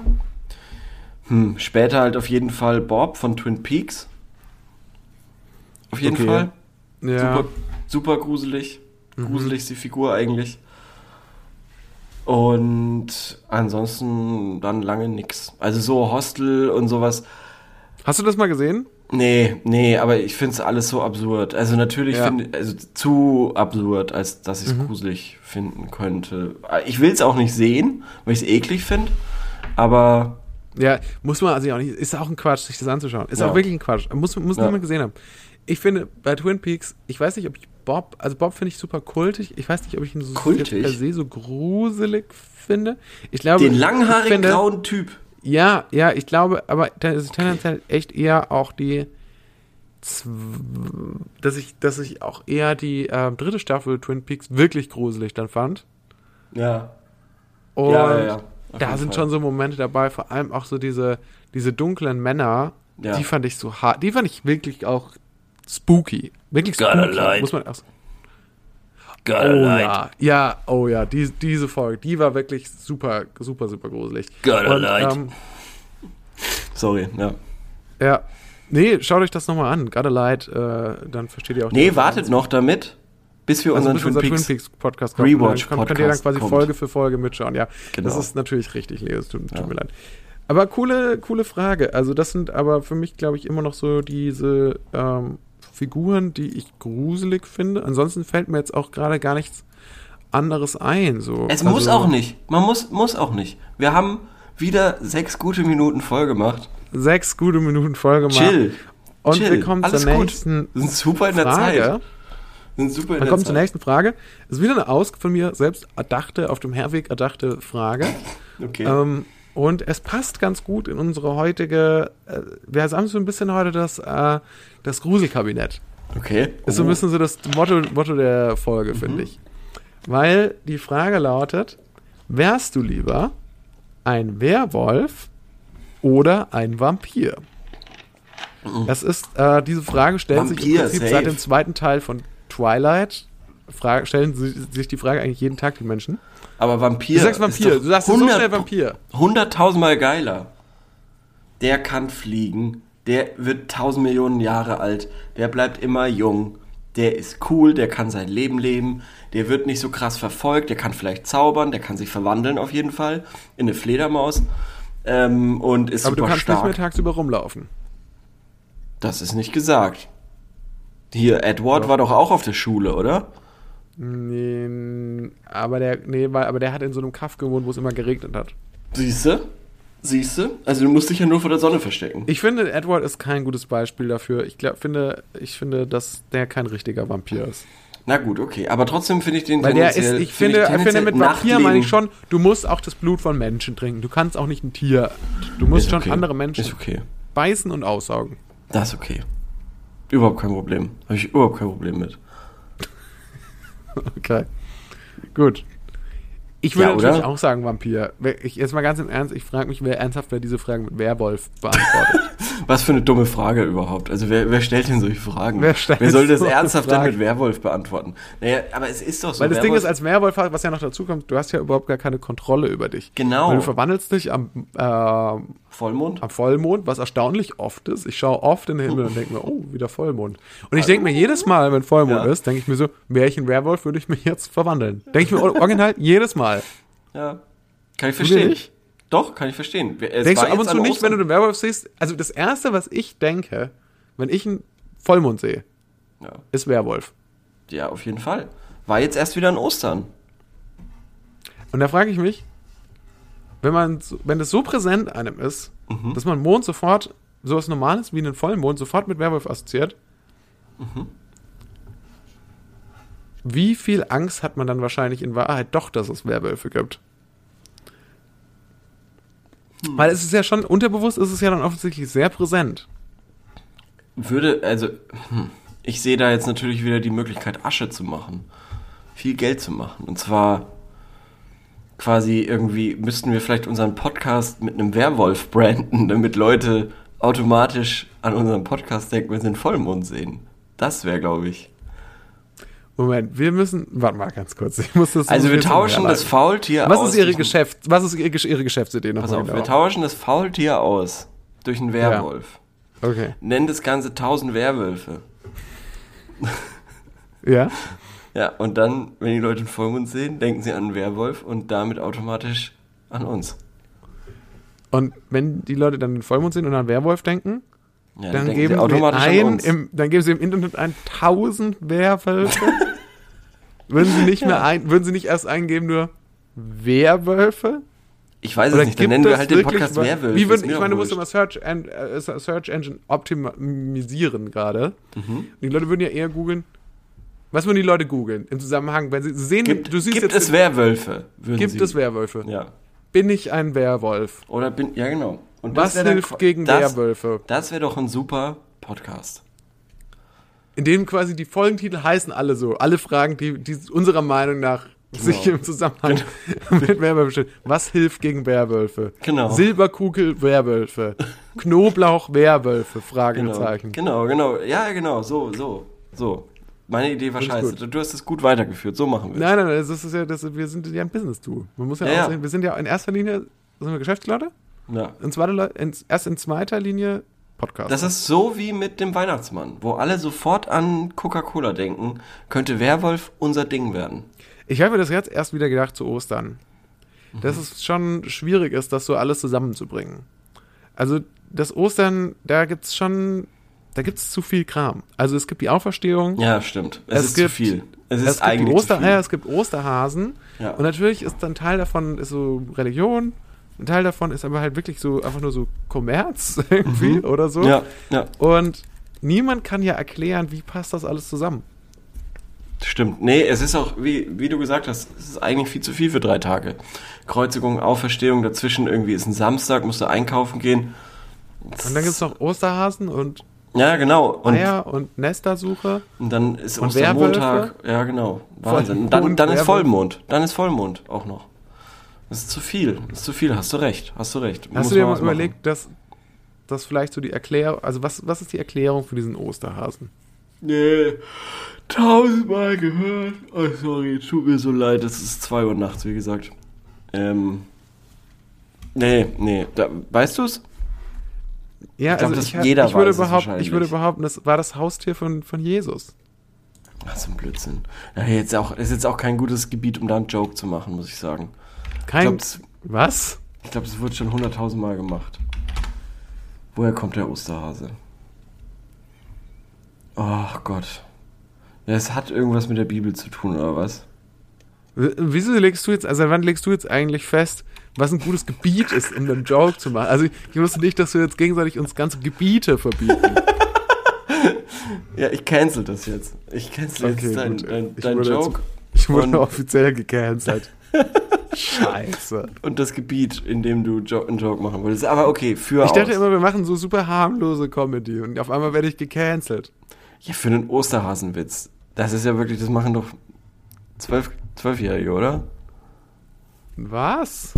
hm, später halt auf jeden Fall Bob von Twin Peaks. Auf jeden Okay. Fall. ja. Super, super gruselig. Gruseligste Figur eigentlich. Und ansonsten dann lange nix. Also so Hostel und sowas. Hast du das mal gesehen? Nee, nee, aber ich finde es alles so absurd. Also natürlich Ja. finde also zu absurd, als dass ich es gruselig finden könnte. Ich will es auch nicht sehen, weil ich es eklig finde. Aber Ja, muss man also auch nicht. Ist auch ein Quatsch, sich das anzuschauen. Ist Ja. auch wirklich ein Quatsch. Muss, muss Ja. niemand gesehen haben. Ich finde, bei Twin Peaks, ich weiß nicht, ob ich Bob, also Bob finde ich super kultig. Ich weiß nicht, ob ich ihn so Kultig? per se so gruselig finde. Ich glaube, den langhaarigen finde- grauen Typ. Ja, ja, ich glaube, aber da ist tendenziell echt eher auch die, dass ich, dass ich auch eher die ähm, dritte Staffel Twin Peaks wirklich gruselig dann fand. Ja. Und Ja, ja, ja. Da sind Fall. schon so Momente dabei, vor allem auch so diese, diese dunklen Männer, die fand ich so hart, die fand ich wirklich auch spooky. Wirklich spooky, muss man auch sagen. Gotta Oh light. ja, ja, oh ja, die, diese Folge, die war wirklich super, super, super gruselig. Gotta Und, light. ähm, Sorry, ja. Ja. Nee, schaut euch das nochmal an. Gotta Light, äh, dann versteht ihr auch Nee, wartet noch damit, bis wir also unseren bis Twin unser Peaks. Twin Peaks Podcast kommt. Rewatch Dann könnt, könnt ihr dann Podcast quasi kommt. Folge für Folge mitschauen. Ja, Genau. das ist natürlich richtig, Leo. Es tut, tut Ja. mir leid. Aber coole, coole Frage. Also das sind aber für mich, glaube ich, immer noch so diese ähm, Figuren, die ich gruselig finde. Ansonsten fällt mir jetzt auch gerade gar nichts anderes ein. So. Es also, muss auch nicht. Man muss, muss auch nicht. Wir haben wieder sechs gute Minuten voll gemacht. Sechs gute Minuten Folge machen. Chill. Und Chill. wir kommen Alles zur gut. nächsten sind super in der Frage. Zeit. Wir sind super in Wir der kommen Zeit. zur nächsten Frage. Ist wieder eine aus von mir selbst erdachte, auf dem Herweg erdachte Frage. Okay. Ähm, und es passt ganz gut in unsere heutige, äh, wir haben so ein bisschen heute das, äh, das Gruselkabinett. okay. Ist so ein Oh. bisschen so das Motto, Motto der Folge, Mhm. finde ich. Weil die Frage lautet, wärst du lieber ein Werwolf oder ein Vampir? Das ist, äh, diese Frage stellt sich im Vampir, Prinzip safe. seit dem zweiten Teil von Twilight. Frage, stellen sie, sich die Frage eigentlich jeden Tag die Menschen. Aber Vampir. Du sagst Vampir, du sagst so 100 schnell Vampir. 100.000 Mal geiler. Der kann fliegen. Der wird 1000 Millionen Jahre alt. Der bleibt immer jung. Der ist cool, der kann sein Leben leben. Der wird nicht so krass verfolgt. Der kann vielleicht zaubern. Der kann sich verwandeln auf jeden Fall. In eine Fledermaus. Ähm, und ist Aber du super kannst stark. nicht mehr tagsüber rumlaufen. das ist nicht gesagt. Hier, Edward war doch auch auf der Schule, oder? Nee, aber der, nee, weil, aber der hat in so einem Kaff gewohnt, wo es immer geregnet hat. Siehste? Siehste? Also du musst dich ja nur vor der Sonne verstecken. Ich finde, Edward ist kein gutes Beispiel dafür. Ich glaub, finde, ich finde, dass der kein richtiger Vampir ist. Na gut, okay. Aber trotzdem finde ich den Weil der ist, ich finde, ich finde mit Vampir meine ich schon, du musst auch das Blut von Menschen trinken. Du kannst auch nicht ein Tier. Du musst Ist schon okay. andere Menschen Ist okay. beißen und aussaugen. Das ist okay. Überhaupt kein Problem. Habe ich überhaupt kein Problem mit. Okay. Gut. Ich würde Ja, natürlich auch sagen Vampir. Wer- Ich, jetzt mal ganz im Ernst, ich frage mich, wer ernsthaft wer diese Fragen mit Werwolf beantwortet. Was für eine dumme Frage überhaupt. Also wer, wer stellt denn solche Fragen? Wer stellt soll das so ernsthaft denn mit Werwolf beantworten? Naja, aber es ist doch so. Weil das Ding Werwolf- ist, als Werwolf, was ja noch dazu kommt, du hast ja überhaupt gar keine Kontrolle über dich. Genau. Weil du verwandelst dich am, äh, am Vollmond? Vollmond, was erstaunlich oft ist. Ich schaue oft in den Himmel und denke mir, oh, wieder Vollmond. Und ich denke mir jedes Mal, wenn Vollmond Ja. ist, denke ich mir so, wäre ich ein Werwolf, würde ich mich jetzt verwandeln. Denke ich mir original jedes Mal. Ja. Kann ich verstehen. Doch, kann ich verstehen. Es Denkst du ab und zu nicht, wenn du den Werwolf siehst? Also das Erste, was ich denke, wenn ich einen Vollmond sehe, Ja. ist Werwolf. ja, auf jeden Fall. War jetzt erst wieder an Ostern. Und da frage ich mich, wenn man, so- wenn das so präsent einem ist, Mhm. dass man Mond sofort, sowas Normales wie einen Vollmond, sofort mit Werwolf assoziiert, wie viel Angst hat man dann wahrscheinlich in Wahrheit doch, dass es Werwölfe gibt? Weil es ist ja schon, unterbewusst ist es ja dann offensichtlich sehr präsent. Würde, also, hm, ich sehe da jetzt natürlich wieder die Möglichkeit, Asche zu machen. Viel Geld zu machen. Und zwar quasi irgendwie müssten wir vielleicht unseren Podcast mit einem Werwolf branden, damit Leute automatisch an unseren Podcast denken, wenn sie einen Vollmond sehen. Das wäre, glaube ich. Moment, wir müssen, warte mal ganz kurz, ich muss das Also wir tauschen das Faultier Was aus. ist ihre Geschäft, was ist ihre, ihre Geschäftsidee noch Pass auf, genau? wir tauschen das Faultier aus durch einen Werwolf. Okay. Nennen das Ganze 1000 Werwölfe. Ja? Ja, und dann, wenn die Leute einen Vollmond sehen, denken sie an einen Werwolf und damit automatisch an uns. Und wenn die Leute dann den Vollmond sehen und an Werwolf denken, Ja, dann denken geben, sie ein, im, dann geben sie im Internet ein 1000 Werwölfe. würden sie nicht mehr ein, würden sie nicht erst eingeben nur Werwölfe? Ich weiß es Oder nicht, dann nennen wir es halt den Podcast Werwölfe. Wie würden, ich meine, du musst immer Search, and, äh, Search Engine optimisieren gerade. Mhm. Und die Leute würden ja eher googeln. Was würden die Leute googeln im Zusammenhang, wenn sie sehen, Gibt, du siehst gibt jetzt, es Werwölfe? Gibt sie, es Werwölfe? Ja. Bin ich ein Werwolf? Oder bin, ja genau. Und Was dann hilft qua- gegen das, Werwölfe? Das wäre doch ein super Podcast. In dem quasi die Folgentitel heißen alle so. Alle Fragen, die, die unserer Meinung nach sich Genau. im Zusammenhang mit Werwölfen stellen. Was hilft gegen Werwölfe? Genau. Silberkugel Werwölfe. Knoblauch Werwölfe? Genau. Fragezeichen. genau, genau. Ja, genau, so, so, so. Meine Idee war scheiße. gut. Du, hast es gut weitergeführt. So machen wir es. Nein, nein, nein, das ist ja, das, wir sind ja ein Business-Tool. Man muss ja, Ja, auch sehen, wir sind ja in erster Linie, sind wir Geschäftsleute? Ja. In zweiter, in, erst in zweiter Linie Podcast. Das ist so wie mit dem Weihnachtsmann, wo alle sofort an Coca-Cola denken, könnte Werwolf unser Ding werden. Ich habe mir das jetzt erst wieder gedacht zu Ostern. Mhm. Dass es schon schwierig ist, das so alles zusammenzubringen. Also das Ostern, da gibt's schon, da gibt's zu viel Kram. Also es gibt die Auferstehung, Ja, stimmt. Es, Es ist gibt- zu viel. Es ist es gibt die eigentlich zu Ostereier, es gibt Osterhasen. Ja. Und natürlich ist dann Teil davon ist so Religion, ein Teil davon ist aber halt wirklich so einfach nur so Kommerz irgendwie oder so. Mhm. Ja, ja, Und niemand kann ja erklären, wie passt das alles zusammen. stimmt. Nee, es ist auch, wie, wie du gesagt hast, es ist eigentlich viel zu viel für drei Tage. Kreuzigung, Auferstehung, dazwischen irgendwie ist ein Samstag, musst du einkaufen gehen. Und dann gibt's noch Osterhasen und Ja, genau. Und, Eier und Nestersuche. und dann ist Und Ostermontag. Ja, genau. Wahnsinn. Und dann, dann ist. Vollmond. Dann ist Vollmond auch noch. Das ist zu viel. Das ist zu viel. Hast du recht. Hast du recht. Hast Muss du dir mal machen. überlegt, dass das vielleicht so die Erklärung, also was, was ist die Erklärung für diesen Osterhasen? Nee, tausendmal gehört. Oh, sorry, tut mir so leid. Es ist 2 Uhr nachts, wie gesagt. Ähm. Nee, nee. Da, weißt du's? Ja, Ich glaub, also ich, jeder ich, würde es behaupten, ich würde behaupten, das war das Haustier von, von Jesus. Ach, so ein Blödsinn. Ja, jetzt auch, ist jetzt auch kein gutes Gebiet, um da einen Joke zu machen, muss ich sagen. Kein. Ich glaube, das, was? ich glaub, das wurde schon hunderttausendmal gemacht. Woher kommt der Osterhase? Oh Gott. Ja, es hat irgendwas mit der Bibel zu tun, oder was? Wieso legst du jetzt, also wann legst du jetzt eigentlich fest, was ein gutes Gebiet ist, um einen Joke zu machen? Also ich, wusste nicht, dass wir jetzt gegenseitig uns ganze Gebiete verbieten. Ja, ich cancel das jetzt. Ich cancel Okay, jetzt dein, gut. dein, Ich dein wurde Joke Ich wurde offiziell gecancelt. Scheiße. und das Gebiet, in dem du jo einen Joke machen wolltest. Aber okay, für Ich dachte aus. immer, wir machen so super harmlose Comedy und auf einmal werde ich gecancelt. Ja, für einen Osterhasenwitz. Das ist ja wirklich, das machen doch zwölf, Zwölfjährige, oder? Was?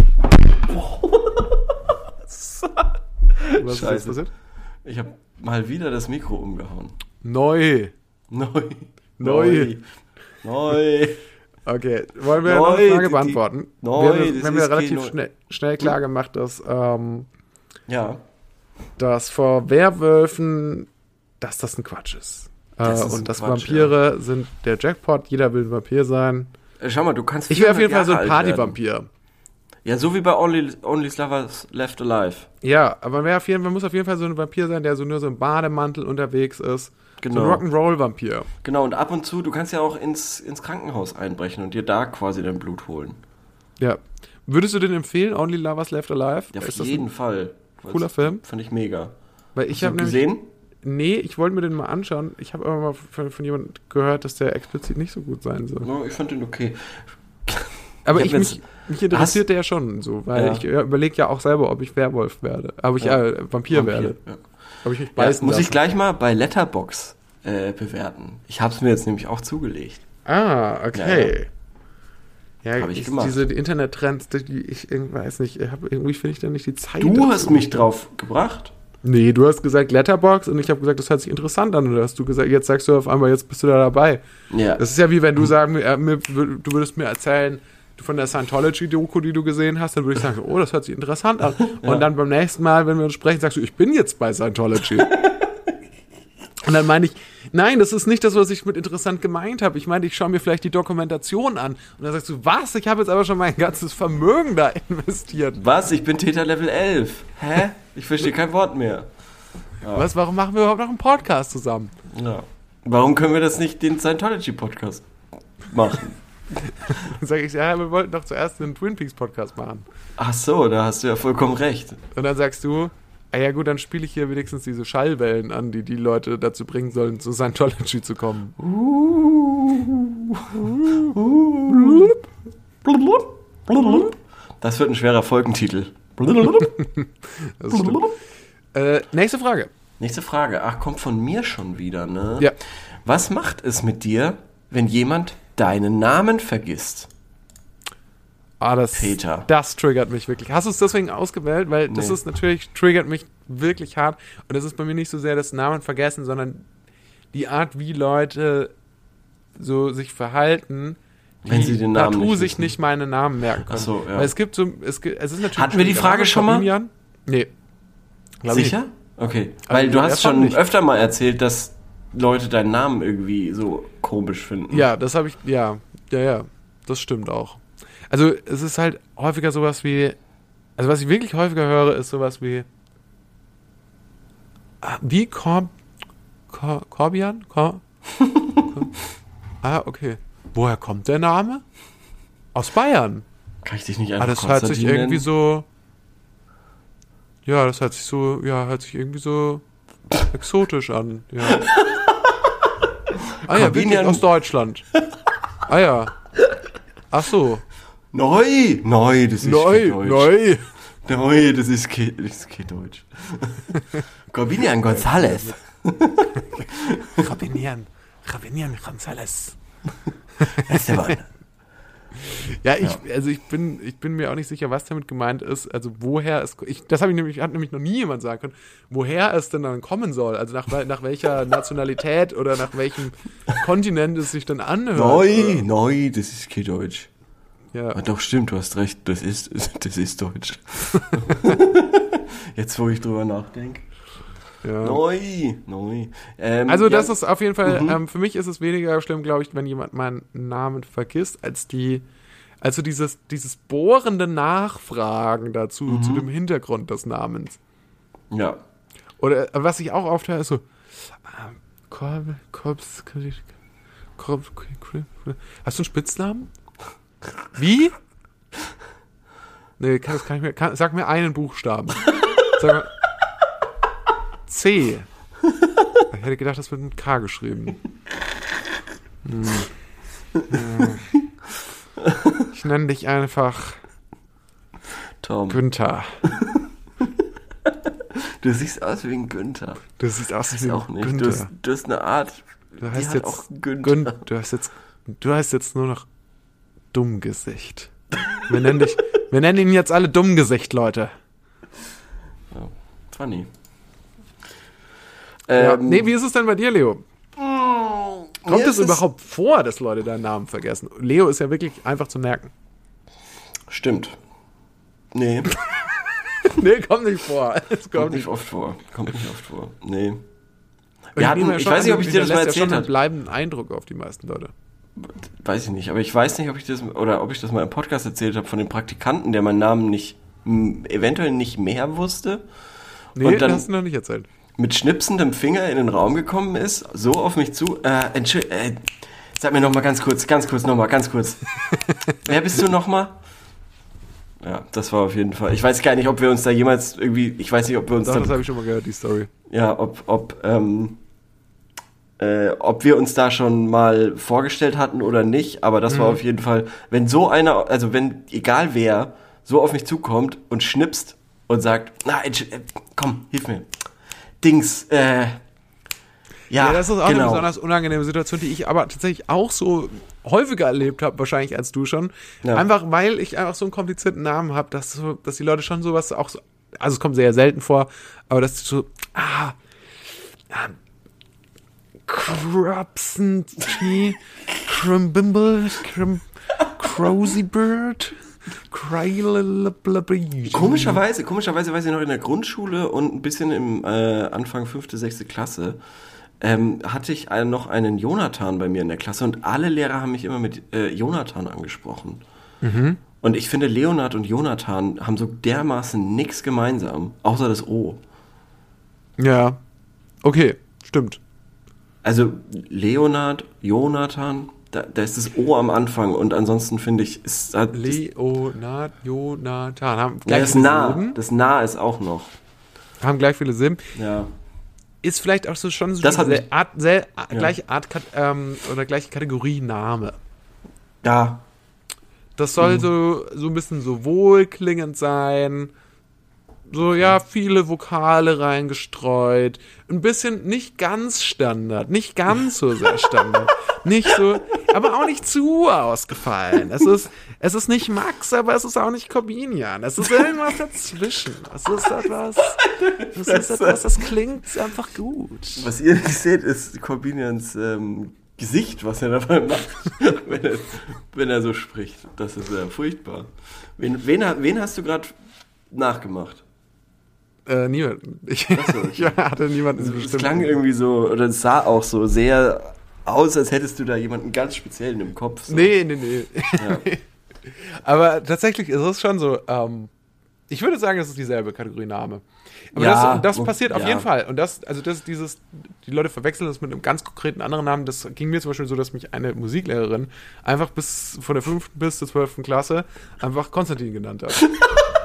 Was ist Scheiße. jetzt passiert? Ich habe mal wieder das Mikro umgehauen. Neu. Neu. Neu. Neu. Okay, wollen wir Neu, noch eine Frage die- beantworten? Neu, wir haben, wir haben ja ist relativ schnell, schnell klar gemacht, dass, ähm, Ja. dass vor Werwölfen, dass das ein Quatsch ist. Das äh, ist und dass Quatsch, Vampire sind der Jackpot, jeder will ein Vampir sein. Äh, Schau mal, du kannst. Ich wäre auf jeden Fall 400 so ein. Partyvampir. Ja, so wie bei Only, Only Lovers Left Alive. Ja, aber wer auf jeden Fall, muss auf jeden Fall so ein Vampir sein, der so nur so im Bademantel unterwegs ist. Genau. So ein Rock'n'Roll-Vampir. Genau, und ab und zu, du kannst ja auch ins, ins Krankenhaus einbrechen und dir da quasi dein Blut holen. Ja. Würdest du den empfehlen, Only Lovers Left Alive? Ja, auf jeden Fall. cooler Film? Fand ich mega. Weil ich Hast du habe gesehen? nee, ich wollte mir den mal anschauen. Ich habe aber mal von, von jemandem gehört, dass der explizit nicht so gut sein soll. No, ich fand den okay. Aber Ich ich, mich, mich interessiert der ja schon so, weil Ja. ich überlege ja auch selber, ob ich Werwolf werde. Ob ich Ja. äh, Vampir, werde. Ja. Ob ich mich Ja, beißen muss ich lasse. gleich mal bei Letterbox äh, bewerten. Ich habe es mir jetzt nämlich auch zugelegt. Ah, okay. Ja, Hab ich ich gemacht. diese Internettrends, die ich weiß nicht, ich hab, irgendwie finde ich da nicht die Zeit. Du dazu. hast mich drauf gebracht. Nee, du hast gesagt Letterbox und ich habe gesagt, das hört sich interessant an. Und hast du gesagt, jetzt sagst du auf einmal, jetzt bist du da dabei. Ja. Das ist ja wie wenn du sagen, äh, mir, du würdest mir erzählen, von der Scientology-Doku, die du gesehen hast, dann würde ich sagen, oh, das hört sich interessant an. Und dann beim nächsten Mal, wenn wir uns sprechen, sagst du, ich bin jetzt bei Scientology. Und dann meine ich, nein, das ist nicht das, was ich mit interessant gemeint habe. Ich meine, ich schaue mir vielleicht die Dokumentation an. Und dann sagst du, was? Ich habe jetzt aber schon mein ganzes Vermögen da investiert. Was? Ich bin Täter Level 11. Hä? Ich verstehe kein Wort mehr. Was, warum machen wir überhaupt noch einen Podcast zusammen? Ja. Warum können wir das nicht den Scientology-Podcast machen? Dann sage ich, ja, wir wollten doch zuerst einen Twin Peaks Podcast machen. Ach so, da hast du ja vollkommen recht. Und dann sagst du, ah ja gut, dann spiele ich hier wenigstens diese Schallwellen an, die die Leute dazu bringen sollen, zu Scientology zu kommen. Das wird ein schwerer Folgentitel. Äh, nächste Frage. Nächste Frage. Ach, kommt von mir schon wieder, ne? Ja. Was macht es mit dir, wenn jemand deinen Namen vergisst? Ah, das, Peter. das triggert mich wirklich. Hast du es deswegen ausgewählt? Weil das Nee. ist natürlich, triggert mich wirklich hart. Und das ist bei mir nicht so sehr das Namen vergessen, sondern die Art, wie Leute so sich verhalten, Wenn sie den Namen partout nicht sich wissen. nicht meine Namen merken können. Ach so, ja. Weil es gibt so, es, gibt, es ist natürlich. Hatten wir die Frage schon mal? Fabian? Nee. Sicher? Okay. Aber Weil du hast schon nicht. öfter mal erzählt, dass Leute deinen Namen irgendwie so komisch finden. Ja, das habe ich, ja, ja, ja, das stimmt auch. Also es ist halt häufiger sowas wie, also was ich wirklich häufiger höre, ist sowas wie, ah, wie Kor, Kor, Korbian? Kor, Kor, ah, okay. Woher kommt der Name? Aus Bayern. Kann ich dich nicht Ah, einfach das hört sich irgendwie nennen? so, ja, das hört sich so, ja, hört sich irgendwie so exotisch an, ja. Ah ja, wirklich aus Deutschland. Ah ja. Ach so. Neu! Neu, das ist Neu, kein Deutsch. neu. Neu, das ist kein, das ist kein Deutsch. Corbinian González. Rabinian. Rabinian González. Esteban. Ja, ich, also ich bin, ich bin mir auch nicht sicher, was damit gemeint ist. Also woher es, ich, das habe ich nämlich, hat nämlich noch nie jemand sagen können, woher es denn dann kommen soll. Also nach, nach welcher Nationalität oder nach welchem Kontinent es sich dann anhört. Neu, neu, das ist kein Deutsch. Ja. Ah, doch, stimmt, du hast recht, das ist, das ist Deutsch. Jetzt, wo ich drüber nachdenke. Ja. Neu, neu. Ähm, Also das ja, ist auf jeden Fall, Mhm. ähm, für mich ist es weniger schlimm, glaube ich, wenn jemand meinen Namen vergisst, als die, also dieses, dieses bohrende Nachfragen dazu, Mhm. zu dem Hintergrund des Namens. Ja. Oder äh, was ich auch oft höre, ist so, ähm, Korb, Korbs, Korb, hast du einen Spitznamen? Wie? Nee, kann, das kann ich mir, kann, sag mir einen Buchstaben. Sag mal, C. Ich hätte gedacht, das wird mit K geschrieben. Hm. Hm. Ich nenne dich einfach Tom, Günther. du siehst aus wie ein Günther. Du siehst aus wie auch nicht. Günther. Du hast, du hast eine Art. Du heißt jetzt auch Günther. Gün, du hast jetzt du heißt jetzt nur noch Dummgesicht. Wir nennen dich wir nennen ihn jetzt alle Dummgesicht, Leute. Funny. Ja. Ähm, Nee, wie ist es denn bei dir, Leo? mir Kommt es überhaupt vor, dass Leute deinen Namen vergessen? Leo ist ja wirklich einfach zu merken. Stimmt. Nee, nee, kommt nicht vor. Es kommt kommt nicht oft vor. Kommt nicht oft vor. Nee. Wir hatten, ja ich weiß nicht, ob ich dir das mal hinterlässt ja schon erzählt einen habe. bleibenden Eindruck auf die meisten Leute. Weiß ich nicht, aber ich weiß nicht, ob ich das oder ob ich das mal im Podcast erzählt habe von dem Praktikanten, der meinen Namen nicht m, eventuell nicht mehr wusste, Nee, Und dann- das hast du noch nicht erzählt. Mit schnipsendem Finger in den Raum gekommen ist, so auf mich zu. Äh, Entschuldigung, äh, sag mir noch mal ganz kurz, ganz kurz noch mal, ganz kurz. Wer bist du noch mal? Ja, das war auf jeden Fall. Ich weiß gar nicht, ob wir uns da jemals irgendwie, ich weiß nicht, ob wir uns Doch, da, das habe ich schon mal gehört, die Story. ja, ob, ob, ähm, äh, ob wir uns da schon mal vorgestellt hatten oder nicht, aber das war auf jeden Fall, wenn so einer, also wenn, egal wer, so auf mich zukommt und schnipst und sagt, na, äh, komm, hilf mir. Dings, äh, ja, Ja, das ist auch eine genau. besonders unangenehme Situation, die ich aber tatsächlich auch so häufiger erlebt habe, wahrscheinlich als du schon. Ja. Einfach weil ich einfach so einen komplizierten Namen habe, dass, so, dass die Leute schon sowas auch so, also es kommt sehr selten vor, aber dass die so, ah, ah Crupsentee, Crumbimble, Crum, Crosy Bird. Komischerweise, komischerweise weiß ich noch in der Grundschule und ein bisschen im äh, Anfang fünfte, sechste Klasse ähm, hatte ich einen, noch einen Jonathan bei mir in der Klasse und alle Lehrer haben mich immer mit äh, Jonathan angesprochen. Und ich finde, Leonard und Jonathan haben so dermaßen nichts gemeinsam, außer das O. Ja, okay, stimmt. Also Leonard, Jonathan, da, da ist das O am Anfang und ansonsten finde ich, ist, hat, Leonard, Jonathan haben ja, gleich das viele nah, Silben. das nah ist auch noch. Haben gleich viele Silben. Ja. Ist vielleicht auch so schon so Das hat Art, sehr, gleiche Art ähm, oder gleiche Kategorie Name. Ja, Das soll Mhm. so, so ein bisschen so wohlklingend sein. So, ja, viele Vokale reingestreut. Ein bisschen nicht ganz Standard, nicht ganz so sehr Standard. nicht so, aber auch nicht zu ausgefallen. Es ist, es ist nicht Max, aber es ist auch nicht Corbinian. Es ist irgendwas dazwischen. Es ist etwas, es ist etwas, das klingt einfach gut. Was ihr nicht seht, ist Corbinians ähm, Gesicht, was er dabei macht, wenn, er, wenn er so spricht. Das ist äh, furchtbar. Wen, wen, wen hast du gerade nachgemacht? Äh, niemand. Ich, so, ich hatte niemanden Es bestimmt. klang irgendwie so, oder es sah auch so sehr aus, als hättest du da jemanden ganz speziellen im Kopf. So. Nee, nee, nee. Ja. Aber tatsächlich ist es schon so, ähm, ich würde sagen, es ist dieselbe Kategorie Name. Aber Ja, das, das passiert auf ja. jeden Fall. Und das, also das, dieses, die Leute verwechseln das mit einem ganz konkreten anderen Namen. Das ging mir zum Beispiel so, dass mich eine Musiklehrerin einfach bis von der fünften bis zur zwölften Klasse einfach Konstantin genannt hat.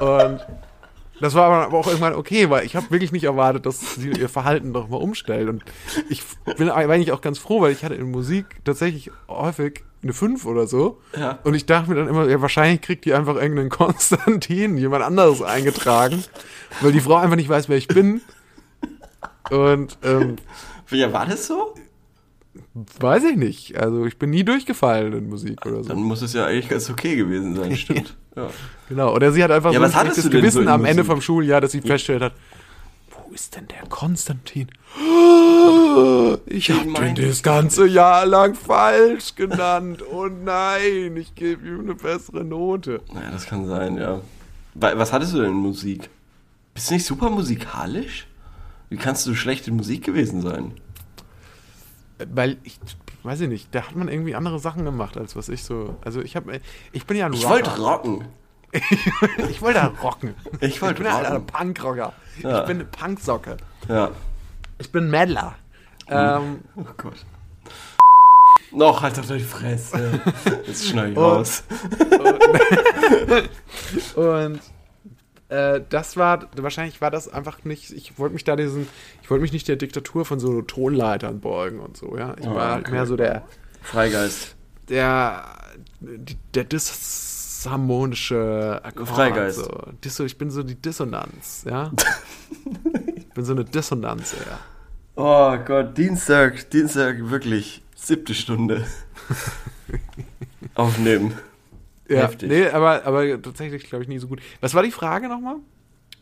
und das war aber auch irgendwann okay, weil ich habe wirklich nicht erwartet, dass sie ihr Verhalten doch mal umstellt. Und ich bin eigentlich auch ganz froh, weil ich hatte in Musik tatsächlich häufig eine 5 oder so. Ja. Und ich dachte mir dann immer, ja, wahrscheinlich kriegt die einfach irgendeinen Konstantin, jemand anderes eingetragen, weil die Frau einfach nicht weiß, wer ich bin. Und ähm, Ja, war das so? Weiß ich nicht. Also ich bin nie durchgefallen in Musik oder so. Dann muss es ja eigentlich ganz okay gewesen sein, stimmt. ja. Genau. Oder sie hat einfach Ja, so hattest schlechtes Gewissen so am Ende Musik? vom Schuljahr, dass sie festgestellt hat, wo ist denn der Konstantin? Ich hab den das ganze Jahr lang falsch genannt. Oh nein, ich gebe ihm eine bessere Note. Naja, das kann sein, ja. Wa- Was hattest du denn in Musik? Bist du nicht super musikalisch? Wie kannst du schlecht in Musik gewesen sein? Weil ich weiß ich nicht, da hat man irgendwie andere Sachen gemacht, als was ich so. Also ich habe, ich bin ja ein Ich Rocker. wollte rocken. ich wollte rocken. Ich wollte bin halt rocken. ein Punkrocker. Ja. Ich bin eine Punksocke. Ja. Ich bin Meddler. Ähm, Oh Gott. Noch, halt doch die Fresse. Jetzt schneide ich Und- raus. Und äh, das war, wahrscheinlich war das einfach nicht, ich wollte mich da diesen, ich wollte mich nicht der Diktatur von so Tonleitern beugen und so, ja. Ich Ah, war halt okay. mehr so der, Freigeist. der, der disharmonische Akkord. Freigeist. So. Disso, ich bin so die Dissonanz, ja. ich bin so eine Dissonanz, ja. Oh Gott, Dienstag, Dienstag, wirklich. Siebte Stunde. Aufnehmen. Ja, Heftig. nee, aber, aber tatsächlich glaube ich nie so gut. Was war die Frage nochmal?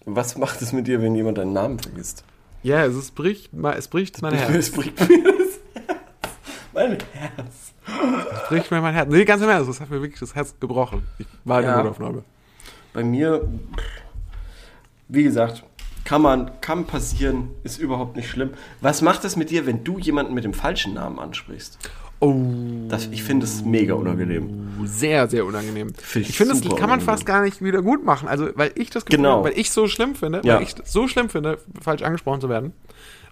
Was macht es mit dir, wenn jemand deinen Namen vergisst? Ja, es, ist, bricht, es bricht mein Es Herz. bricht mir das Herz. Mein Herz. Es bricht mir mein Herz. Nee, ganz im Ernst, das hat mir wirklich das Herz gebrochen. Ich war in Ja. der Notaufnahme. Bei mir, wie gesagt, kann man, kann passieren, ist überhaupt nicht schlimm. Was macht es mit dir, wenn du jemanden mit dem falschen Namen ansprichst? Oh, Das, ich finde es mega unangenehm. sehr, sehr unangenehm. Find ich ich finde, das kann man unangenehm. fast gar nicht wieder gut machen. Also, weil ich das Gefühl Genau. habe, weil ich so schlimm finde, Ja. weil ich so schlimm finde, falsch angesprochen zu werden.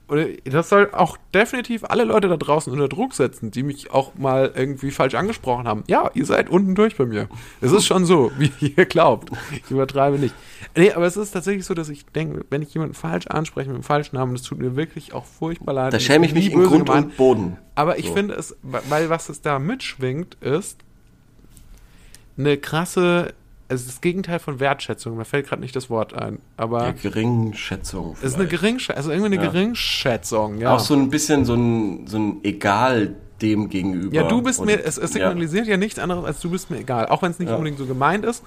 oder das soll auch definitiv alle Leute da draußen unter Druck setzen, die mich auch mal irgendwie falsch angesprochen haben. Ja, ihr seid unten durch bei mir. Es ist schon so, wie ihr glaubt. Ich übertreibe nicht. Nee, aber es ist tatsächlich so, dass ich denke, wenn ich jemanden falsch anspreche mit dem falschen Namen, das tut mir wirklich auch furchtbar leid. Da schäme ich mich in böse Grund gemeint. und Boden. Aber ich So. finde es, weil was es da mitschwingt, ist eine krasse, also das Gegenteil von Wertschätzung. Mir fällt gerade nicht das Wort ein, aber Ja, Geringschätzung. es ist eine vielleicht. Geringschätzung, also irgendwie eine Ja. Geringschätzung, ja. Auch so ein bisschen so ein, so ein Egal dem gegenüber. ja, du bist Und- mir, es, es signalisiert ja. nichts anderes, als du bist mir egal. Auch wenn es nicht Ja. unbedingt so gemeint ist.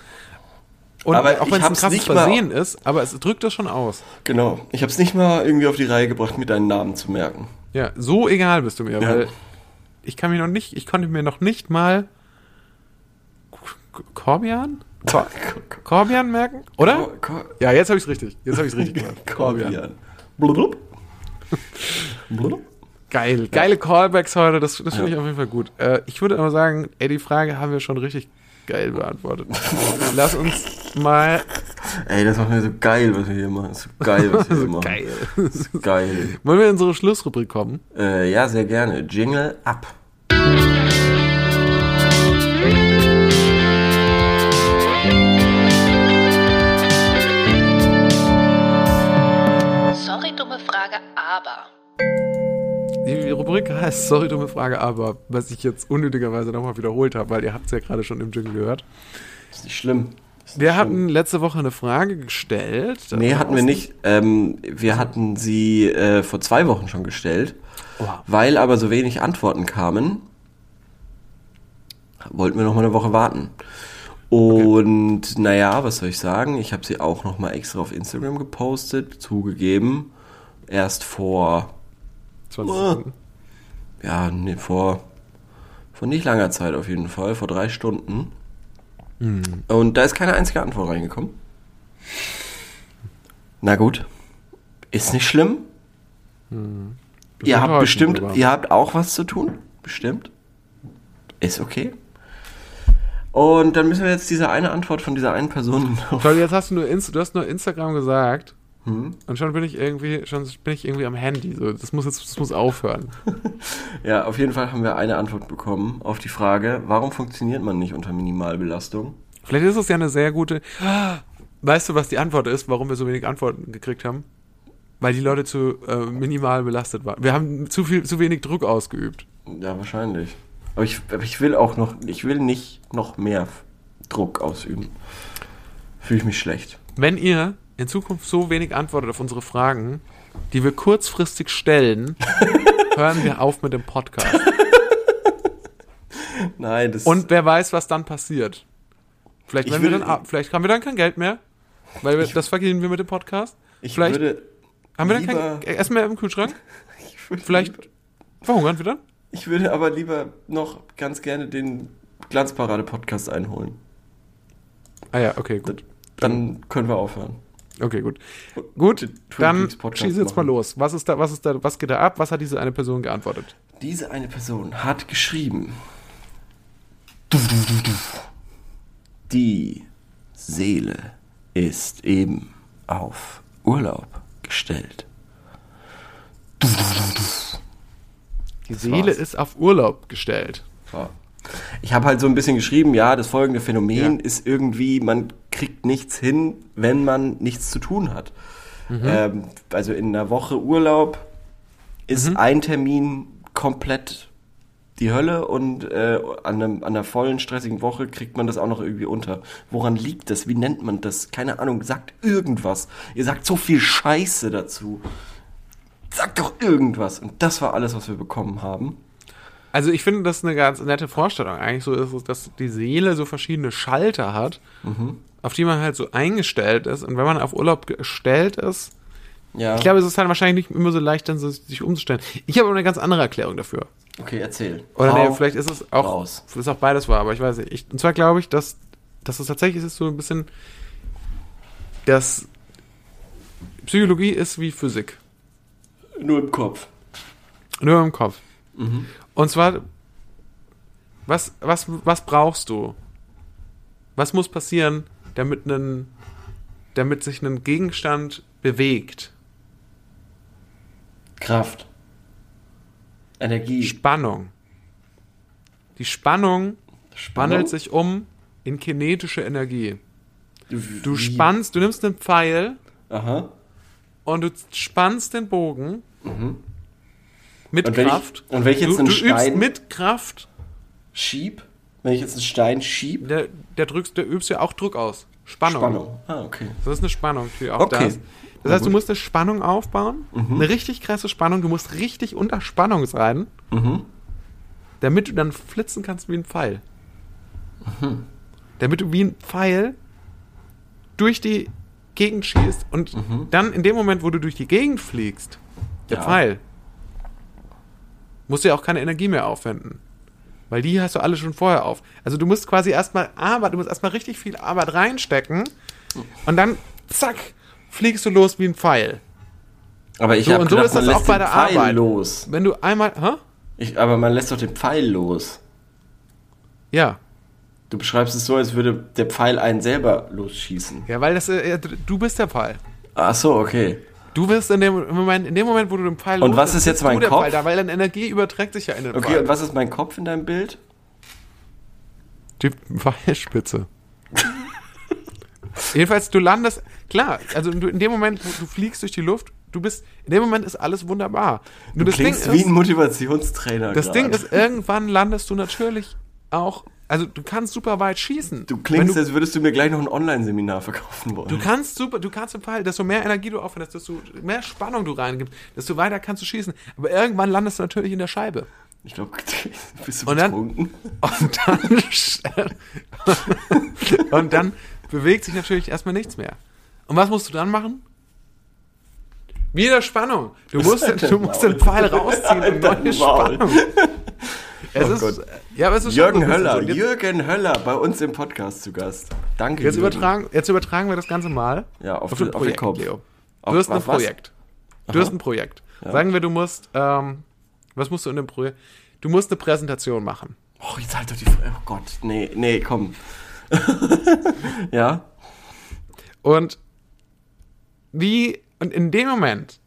Und Aber auch wenn es ein krasses Versehen ist, aber es drückt das schon aus. Genau. Ich habe es nicht mal irgendwie auf die Reihe gebracht, mir deinen Namen zu merken. Ja, so egal bist du mir, Ja. weil ich kann mich noch nicht, ich konnte mir noch nicht mal K- Corbian? Cor Corbian merken? Oder? Ja, jetzt habe ich es richtig. Jetzt habe ich es richtig gemacht. Corbian. Blub. Blub. Geil. Geile Callbacks heute, das, das finde Ja. ich auf jeden Fall gut. Äh, ich würde aber sagen, ey, die Frage haben wir schon richtig geil beantwortet. Lass uns mal. Ey, das macht mir so geil, was wir hier machen. Das ist so geil, was wir hier so machen. geil. Ist geil. Wollen wir in unsere Schlussrubrik kommen? Äh, ja, sehr gerne. Jingle ab. Sorry, dumme Frage, aber. Die Rubrik heißt, sorry, dumme Frage, aber was ich jetzt unnötigerweise nochmal wiederholt habe, weil ihr habt es ja gerade schon im Jingle gehört. Ist nicht schlimm. Wir hatten letzte Woche eine Frage gestellt. Nee, hatten wir nicht. Ähm, wir hatten sie äh, vor zwei Wochen schon gestellt. Wow. Weil aber so wenig Antworten kamen, wollten wir noch mal eine Woche warten. Und naja, was soll ich sagen? Ich habe sie auch noch mal extra auf Instagram gepostet, zugegeben. Erst vor, 20 Oh. Sekunden. ja, nee, vor, vor nicht langer Zeit auf jeden Fall, vor drei Stunden. Und da ist keine einzige Antwort reingekommen. Na gut, ist nicht schlimm. Ihr habt bestimmt, sogar. ihr habt auch was zu tun. Bestimmt. Ist okay. Und dann müssen wir jetzt diese eine Antwort von dieser einen Person noch. Toll, jetzt hast du nur, Inst du hast nur Instagram gesagt. Hm? Und schon bin ich irgendwie, schon bin ich irgendwie am Handy. So, das muss jetzt, das muss aufhören. Ja, auf jeden Fall haben wir eine Antwort bekommen auf die Frage, warum funktioniert man nicht unter Minimalbelastung? Vielleicht ist es ja eine sehr gute. Weißt du, was die Antwort ist, warum wir so wenig Antworten gekriegt haben? Weil die Leute zu äh, minimal belastet waren. Wir haben zu viel, zu wenig Druck ausgeübt. Ja, wahrscheinlich. Aber ich, aber ich will auch noch, ich will nicht noch mehr Druck ausüben. Fühle ich mich schlecht. Wenn ihr in Zukunft so wenig antwortet auf unsere Fragen, die wir kurzfristig stellen, hören wir auf mit dem Podcast. Nein, das Und wer weiß, was dann passiert. Vielleicht, Ich wir dann, ab- vielleicht haben wir dann kein Geld mehr, weil wir, das verdienen wir mit dem Podcast. ich vielleicht würde, haben wir dann kein Essen mehr im Kühlschrank. ich Vielleicht lieber- verhungern wir dann. ich würde aber lieber noch ganz gerne den Glanzparade-Podcast einholen. Ah ja, okay, gut. Dann können wir aufhören. Okay, gut. Gut, dann schieß jetzt mal los. Was ist da, was ist da, was geht da ab? Was hat diese eine Person geantwortet? Diese eine Person hat geschrieben. Die Seele ist eben auf Urlaub gestellt. Die Seele ist auf Urlaub gestellt. Ja. Ich habe halt so ein bisschen geschrieben, ja, das folgende Phänomen Ja. ist irgendwie, man kriegt nichts hin, wenn man nichts zu tun hat. Mhm. Ähm, also in einer Woche Urlaub ist Mhm. ein Termin komplett die Hölle und äh, an, einem, an einer vollen, stressigen Woche kriegt man das auch noch irgendwie unter. Woran liegt das? Wie nennt man das? Keine Ahnung, sagt irgendwas. Ihr sagt so viel Scheiße dazu. Sagt doch irgendwas. Und das war alles, was wir bekommen haben. Also ich finde das eine ganz nette Vorstellung. Eigentlich so ist es, dass die Seele so verschiedene Schalter hat, Mhm. auf die man halt so eingestellt ist. Und wenn man auf Urlaub gestellt ist, Ja. ich glaube, es ist halt wahrscheinlich nicht immer so leicht, dann so, sich umzustellen. Ich habe aber eine ganz andere Erklärung dafür. Okay, erzähl. Oder Hau nee, vielleicht ist es auch, raus. ist auch beides wahr, aber ich weiß nicht. Ich, und zwar glaube ich, dass, dass es tatsächlich ist so ein bisschen, dass Psychologie ist wie Physik. Nur im Kopf. Nur im Kopf. Mhm. Und zwar, was, was, was brauchst du? Was muss passieren, damit, einen, damit sich ein Gegenstand bewegt? Kraft. Energie. Spannung. Die Spannung Spannung? wandelt sich um in kinetische Energie. Du Wie? spannst, du nimmst einen Pfeil Aha. und du spannst den Bogen mit Mhm. Und wenn ich- Kraft. und wenn ich jetzt du, einen du übst Stein- mit Kraft, Schieb. Wenn ich jetzt einen Stein schieb. der, der drückst, der übst ja auch Druck aus. Spannung. Spannung. Ah, okay. Das ist eine Spannung, die auch Okay. da ist. Das heißt, du. Mhm. musst eine Spannung aufbauen, eine richtig krasse Spannung, du musst richtig unter Spannung sein, Mhm. damit du dann flitzen kannst wie ein Pfeil. Mhm. Damit du wie ein Pfeil durch die Gegend schießt und dann in dem Moment, wo du durch die Gegend fliegst, der Mhm. Ja. Pfeil, musst du ja auch keine Energie mehr aufwenden. Weil die hast du alle schon vorher auf. Also du musst quasi erstmal Arbeit, du musst erstmal richtig viel Arbeit reinstecken und dann zack, fliegst du los wie ein Pfeil. Aber ich So, habe so gedacht, ist man das lässt auch bei den der Pfeil Arbeit. los. Wenn du einmal, hä? Ich, aber man lässt doch den Pfeil los. Ja. Du beschreibst es so, als würde der Pfeil einen selber losschießen. Ja, weil das, äh, du bist der Pfeil. Ach so, okay. Du wirst in dem Moment, in dem Moment, wo du den Pfeil Und was ist jetzt mein Kopf? Pfeil da, weil deine Energie überträgt sich ja in den Okay, Pfeil. und was ist mein Kopf in deinem Bild? Die Pfeilspitze. Jedenfalls, du landest, klar, also du, in dem Moment, wo du fliegst durch die Luft, du bist, in dem Moment ist alles wunderbar. Nur Du das Ding klingst ist, wie ein Motivationstrainer. das grad. Ding ist, irgendwann landest du natürlich auch, also du kannst super weit schießen. Du klingst, du, als würdest du mir gleich noch ein Online-Seminar verkaufen wollen. du kannst super, du kannst im Pfeil, desto mehr Energie du aufwendest, desto mehr Spannung du reingibst, desto weiter kannst du schießen. Aber irgendwann landest du natürlich in der Scheibe. ich glaube, bist du Und dann- betrunken? Und dann, und dann bewegt sich natürlich erstmal nichts mehr. Und was musst du dann machen? Wieder Spannung. Du musst, Halt du musst den Pfeil rausziehen und neue Maul. Spannung. Es Oh ist, Gott. ja, aber es ist Jürgen Höller, so. Jürgen Höller bei uns im Podcast zu Gast. Danke. jetzt, Jürgen. übertragen, jetzt übertragen wir das Ganze mal Ja, auf auf den- ein auf Projekt, Kopf. Leo. Auf Du hast ein? Projekt. Du hast ein Projekt. Sagen wir, du musst, ähm, was musst du in dem Projekt? Du musst eine Präsentation machen. Oh, jetzt halt doch die. Oh Gott, nee, nee, komm. ja? Und wie, und in dem Moment,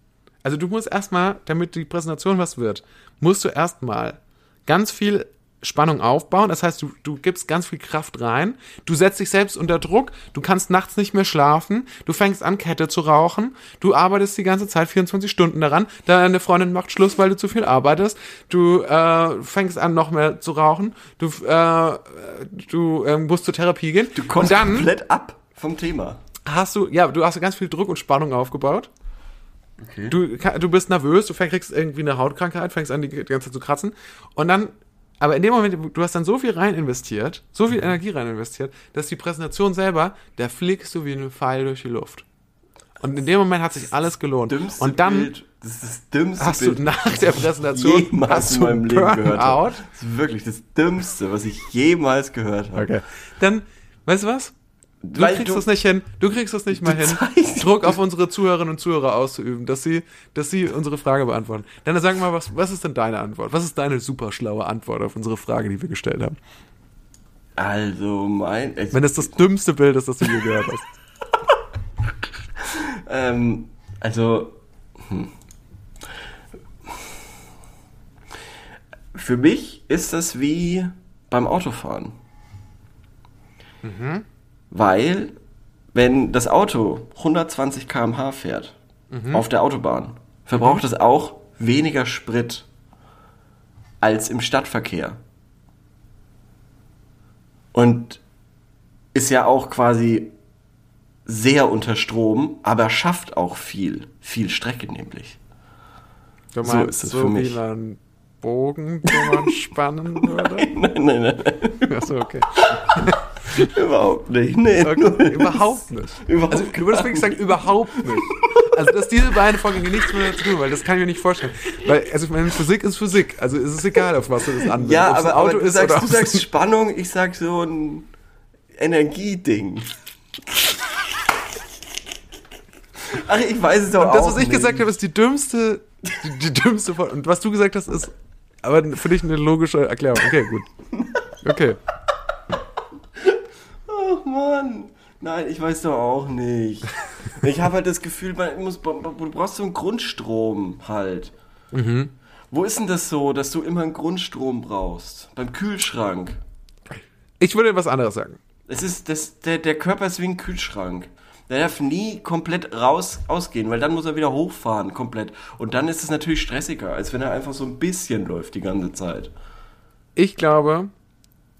also du musst erstmal, damit die Präsentation was wird, musst du erstmal ganz viel Spannung aufbauen. Das heißt, du, du gibst ganz viel Kraft rein. Du setzt dich selbst unter Druck. Du kannst nachts nicht mehr schlafen. Du fängst an, Kette zu rauchen. Du arbeitest die ganze Zeit 24 Stunden daran. Deine Freundin macht Schluss, weil du zu viel arbeitest. Du äh, fängst an, noch mehr zu rauchen. Du, äh, du äh, musst zur Therapie gehen. Du kommst Und dann, komplett ab vom Thema. hast du, ja, du hast ganz viel Druck und Spannung aufgebaut. Du, ka- du bist nervös, du kriegst irgendwie eine Hautkrankheit, fängst an, die, ganze Zeit zu kratzen. Und dann, aber in dem Moment, du hast dann so viel rein investiert, so viel Energie rein investiert, dass die Präsentation selber, da fliegst du wie ein Pfeil durch die Luft. Und in dem Moment hat sich alles gelohnt. Und dann Bild, das ist das dümmste hast Bild, du nach der Präsentation jemals in du meinem Leben gehört habe. Das ist wirklich das Dümmste, was ich jemals gehört habe. Dann, weißt du was? Du Weil kriegst du- das nicht hin. Du kriegst das nicht mal hin, Druck auf unsere Zuhörerinnen und Zuhörer auszuüben, dass sie, dass sie unsere Frage beantworten. Dann sag mal, was, was ist denn deine Antwort? Was ist deine super schlaue Antwort auf unsere Frage, die wir gestellt haben? Also mein. Wenn das das dümmste Bild ist, das du je gehört hast. ähm, also. Hm. Für mich ist das wie beim Autofahren. Weil, wenn das Auto 120 km/h fährt auf der Autobahn, verbraucht es auch weniger Sprit als im Stadtverkehr. Und ist ja auch quasi sehr unter Strom, aber schafft auch viel, viel Strecke nämlich. Du So meinst, ist es so für wie mich. ein Bogen, den man spannen würde? Nein, nein, nein, Achso, okay. überhaupt nicht. Nee, okay. Überhaupt nicht. Überhaupt Also, du würdest wirklich sagen, überhaupt nicht. Also, dass diese beiden Vorgänge nichts miteinander zu tun, weil das kann ich mir nicht vorstellen. Weil, also, ich meine, Physik ist Physik. Also, es ist egal, auf was du das anwendest. Ja, Ob's ein aber, aber du sagst, oder du sagst Spannung, ich sag so ein Energieding. Ach, ich weiß es doch Das, auch was ich nicht. gesagt habe, ist die dümmste, die, die dümmste Vor Und was du gesagt hast, ist aber für dich eine logische Erklärung. Okay, gut. Okay. Mann. Nein, ich weiß doch auch nicht. Ich habe halt das Gefühl, man muss, du brauchst so einen Grundstrom halt. Wo ist denn das so, dass du immer einen Grundstrom brauchst? Beim Kühlschrank. Ich würde was anderes sagen. Es ist, das, der, der Körper ist wie ein Kühlschrank. Der darf nie komplett raus ausgehen, weil dann muss er wieder hochfahren, komplett. Und dann ist es natürlich stressiger, als wenn er einfach so ein bisschen läuft die ganze Zeit. Ich glaube,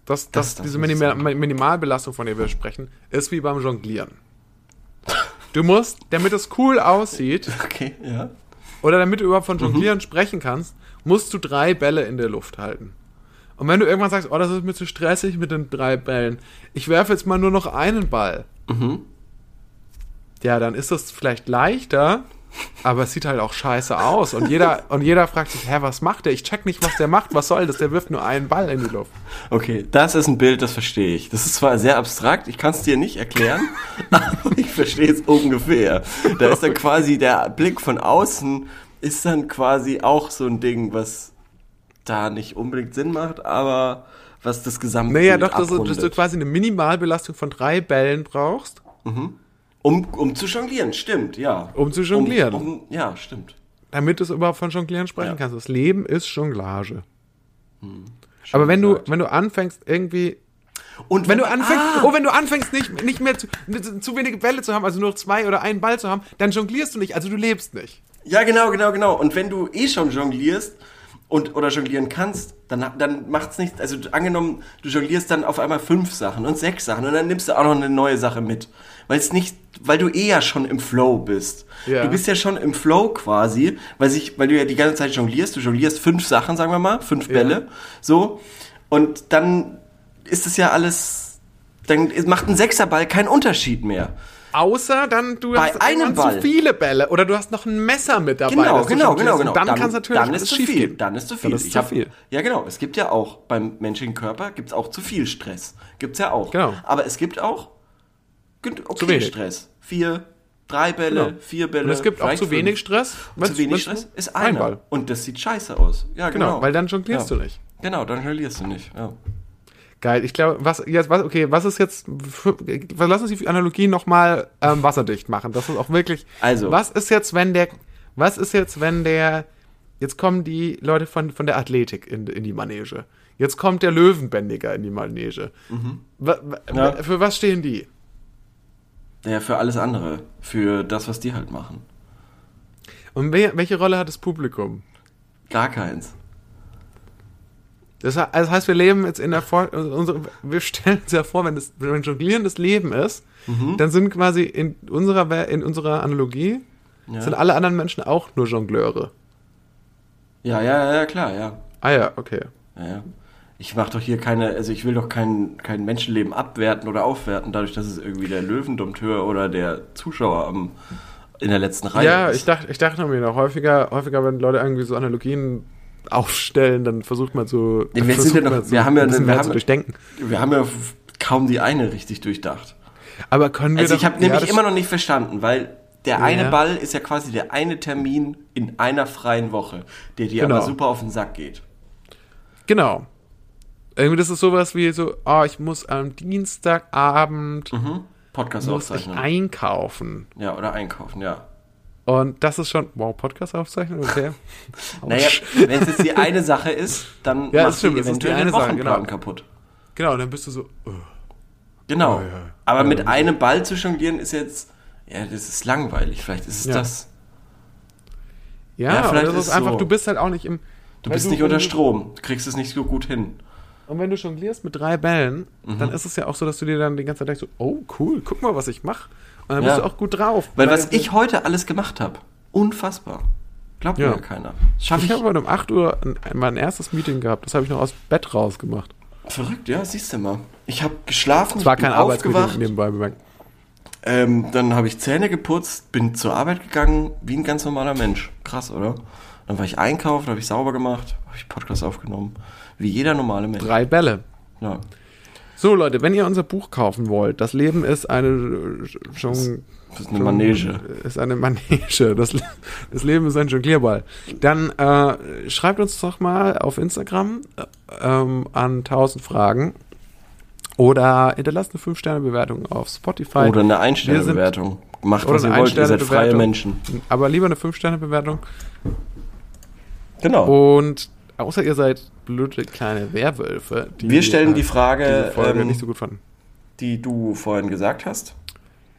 dass, Das dass darf diese Minimal sein. Minimalbelastung, von der wir sprechen, ist wie beim Jonglieren. Du musst, damit es cool aussieht, Okay, ja. oder damit du überhaupt von Mhm. Jonglieren sprechen kannst, musst du drei Bälle in der Luft halten. Und wenn du irgendwann sagst, oh, das ist mir zu stressig mit den drei Bällen, ich werfe jetzt mal nur noch einen Ball. Mhm. Ja, dann ist das vielleicht leichter, aber es sieht halt auch scheiße aus. Und jeder, und jeder fragt sich, hä, was macht der? Ich check nicht, was der macht. Was soll das? Der wirft nur einen Ball in die Luft. Okay, das ist ein Bild, das verstehe ich. Das ist zwar sehr abstrakt, ich kann es dir nicht erklären, aber ich verstehe es ungefähr. Da ist dann quasi der Blick von außen, ist dann quasi auch so ein Ding, was da nicht unbedingt Sinn macht, aber was das gesamte Naja, doch, dass du, dass du quasi eine Minimalbelastung von drei Bällen brauchst. Um, um zu jonglieren, stimmt, ja. Um zu jonglieren. Um, um, ja, stimmt. damit du es überhaupt von Jonglieren sprechen Ja. kannst. Das Leben ist Jonglage. Aber wenn du, wenn du anfängst, irgendwie. Und Wenn du anfängst, Ah! oh, wenn du anfängst, nicht, nicht mehr zu, zu wenige Bälle zu haben, also nur zwei oder einen Ball zu haben, dann jonglierst du nicht, also du lebst nicht. Ja, genau, genau, genau. Und wenn du eh schon jonglierst und oder jonglieren kannst, dann, dann macht's nichts. Also angenommen, du jonglierst dann auf einmal fünf Sachen und sechs Sachen und dann nimmst du auch noch eine neue Sache mit. Weil es nicht, weil du eh ja schon im Flow bist. Ja. Du bist ja schon im Flow quasi, weil sich, weil du ja die ganze Zeit jonglierst. Du jonglierst fünf Sachen, sagen wir mal, fünf Bälle, so. Und dann ist es ja alles, dann macht ein Sechserball keinen Unterschied mehr. Außer dann du Bei hast einem Ball. zu viele Bälle oder du hast noch ein Messer mit dabei. Genau, genau, genau, genau. Dann, kann es natürlich dann ist zu viel. gehen. Dann ist zu viel. Dann ist Ich zu hab- viel. Ja, genau. Es gibt ja auch beim menschlichen Körper gibt's auch zu viel Stress. Gibt's ja auch. Genau. Aber es gibt auch okay wenig. Stress. Vier, drei Bälle, Genau. vier Bälle. Und es gibt auch zu wenig fünf. Stress. Zu wenn's- wenig wenn's Stress ist ein einer. Ball. Und das sieht scheiße aus. Ja, genau. Genau, weil dann jonglierst ja. du nicht. Genau, dann jonglierst du nicht. Ja. Geil. Ich glaube, was jetzt, was, okay, was ist jetzt, für, lass uns die Analogie nochmal ähm, wasserdicht machen. Das ist auch wirklich. Also. Was ist jetzt, wenn der, was ist jetzt, wenn der, jetzt kommen die Leute von, von der Athletik in, in die Manege. Jetzt kommt der Löwenbändiger in die Manege. Wa, wa, Mhm. Ja. Für was stehen die? Ja, für alles andere. Für das, was die halt machen. Und welche Rolle hat das Publikum? Gar keins. Das, he- das heißt, wir leben jetzt in der Vor wir stellen uns ja vor, wenn das wenn Jonglieren das Leben ist, Mhm. dann sind quasi in unserer in unserer Analogie Ja. sind alle anderen Menschen auch nur Jongleure. Ja, ja, ja, klar, ja. Ah ja, okay. Ja, ja. Ich mache doch hier keine, also ich will doch kein, kein Menschenleben abwerten oder aufwerten, dadurch, dass es irgendwie der Löwendompteur oder der Zuschauer am, in der letzten Reihe ja, ist. ich dachte, ich dachte mir noch häufiger, häufiger, wenn Leute irgendwie so Analogien aufstellen, dann versucht man so, Ja, wir sind ja noch- so wir haben ja ein bisschen eine- wir haben zu ja- durchdenken. Wir haben ja kaum die eine richtig durchdacht. Aber können wir Also ich habe ja, nämlich immer noch nicht verstanden, weil der eine Ja. Ball ist ja quasi der eine Termin in einer freien Woche, der dir Genau. aber super auf den Sack geht. Genau. Irgendwie das ist sowas wie so, oh, ich muss am Dienstagabend Podcast muss ich aufzeichnen. einkaufen. Ja, oder einkaufen, ja. Und das ist schon, wow, Podcast aufzeichnen, okay. Naja, wenn es jetzt die eine Sache ist, dann Ja, macht das stimmt, die eventuell eine den Sache, Wochenplan genau. kaputt. Genau, dann bist du so, oh. Genau. Oh, ja. Aber Ja, mit das- einem Ball zu jonglieren ist jetzt, ja, das ist langweilig. Vielleicht ist es Ja. das. Ja, Ja, ja vielleicht das ist ist einfach, so. du bist halt auch nicht im. Du bist nicht unter Strom. Du kriegst es nicht so gut hin. Und wenn du jonglierst mit drei Bällen, Mhm. dann ist es ja auch so, dass du dir dann die ganze Zeit denkst, so, oh cool, guck mal, was ich mache. Und dann Ja. bist du auch gut drauf. Weil was ich heute alles gemacht habe, unfassbar. Glaubt Ja. mir ja keiner. Schaff Ich ich. habe heute um 8 Uhr ein, mein erstes Meeting gehabt. Das habe ich noch aus dem Bett rausgemacht. Verrückt, ja, siehst du mal. Ich habe geschlafen, Es war ich bin kein aufgewacht, nebenbei bemerkt. ähm, dann habe ich Zähne geputzt, bin zur Arbeit gegangen, wie ein ganz normaler Mensch. Krass, oder? Dann war ich einkaufen, habe ich sauber gemacht, habe ich Podcast aufgenommen, wie jeder normale Mensch. Drei Bälle. Ja. So, Leute, wenn ihr unser Buch kaufen wollt, das Leben ist eine schon. Das ist eine Manege. Ist eine Manege. Das, das Leben ist ein Jonglierball. Dann äh, schreibt uns doch mal auf Instagram äh, ähm, an 1000 Fragen oder hinterlasst eine 5-Sterne-Bewertung auf Spotify. Oder eine Wir Einstellbewertung. Macht, was ihr wollt, ihr seid freie Ein-Sterne-Bewertung. Menschen. Aber lieber eine 5-Sterne-Bewertung. Genau. Und außer ihr seid blöde kleine Werwölfe, die Wir stellen die Frage, diese Folge ähm, nicht so gut fanden. die du vorhin gesagt hast.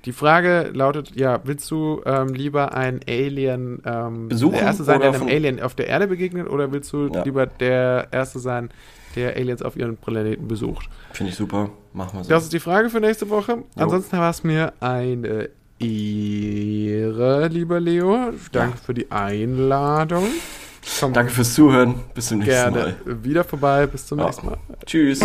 Die Frage lautet, ja, willst du ähm, lieber ein Alien ähm, Besuchen der Erste sein, der einem Alien auf der Erde begegnet, oder willst du Ja. lieber der Erste sein, der Aliens auf ihren Planeten besucht? Finde ich super. Machen wir so. Das ist die Frage für nächste Woche. Ansonsten war es mir eine Ehre, lieber Leo. Danke für die Einladung. Danke fürs Zuhören. Bis zum nächsten gerne Mal. wieder vorbei. Bis zum Ja. nächsten Mal. Tschüss.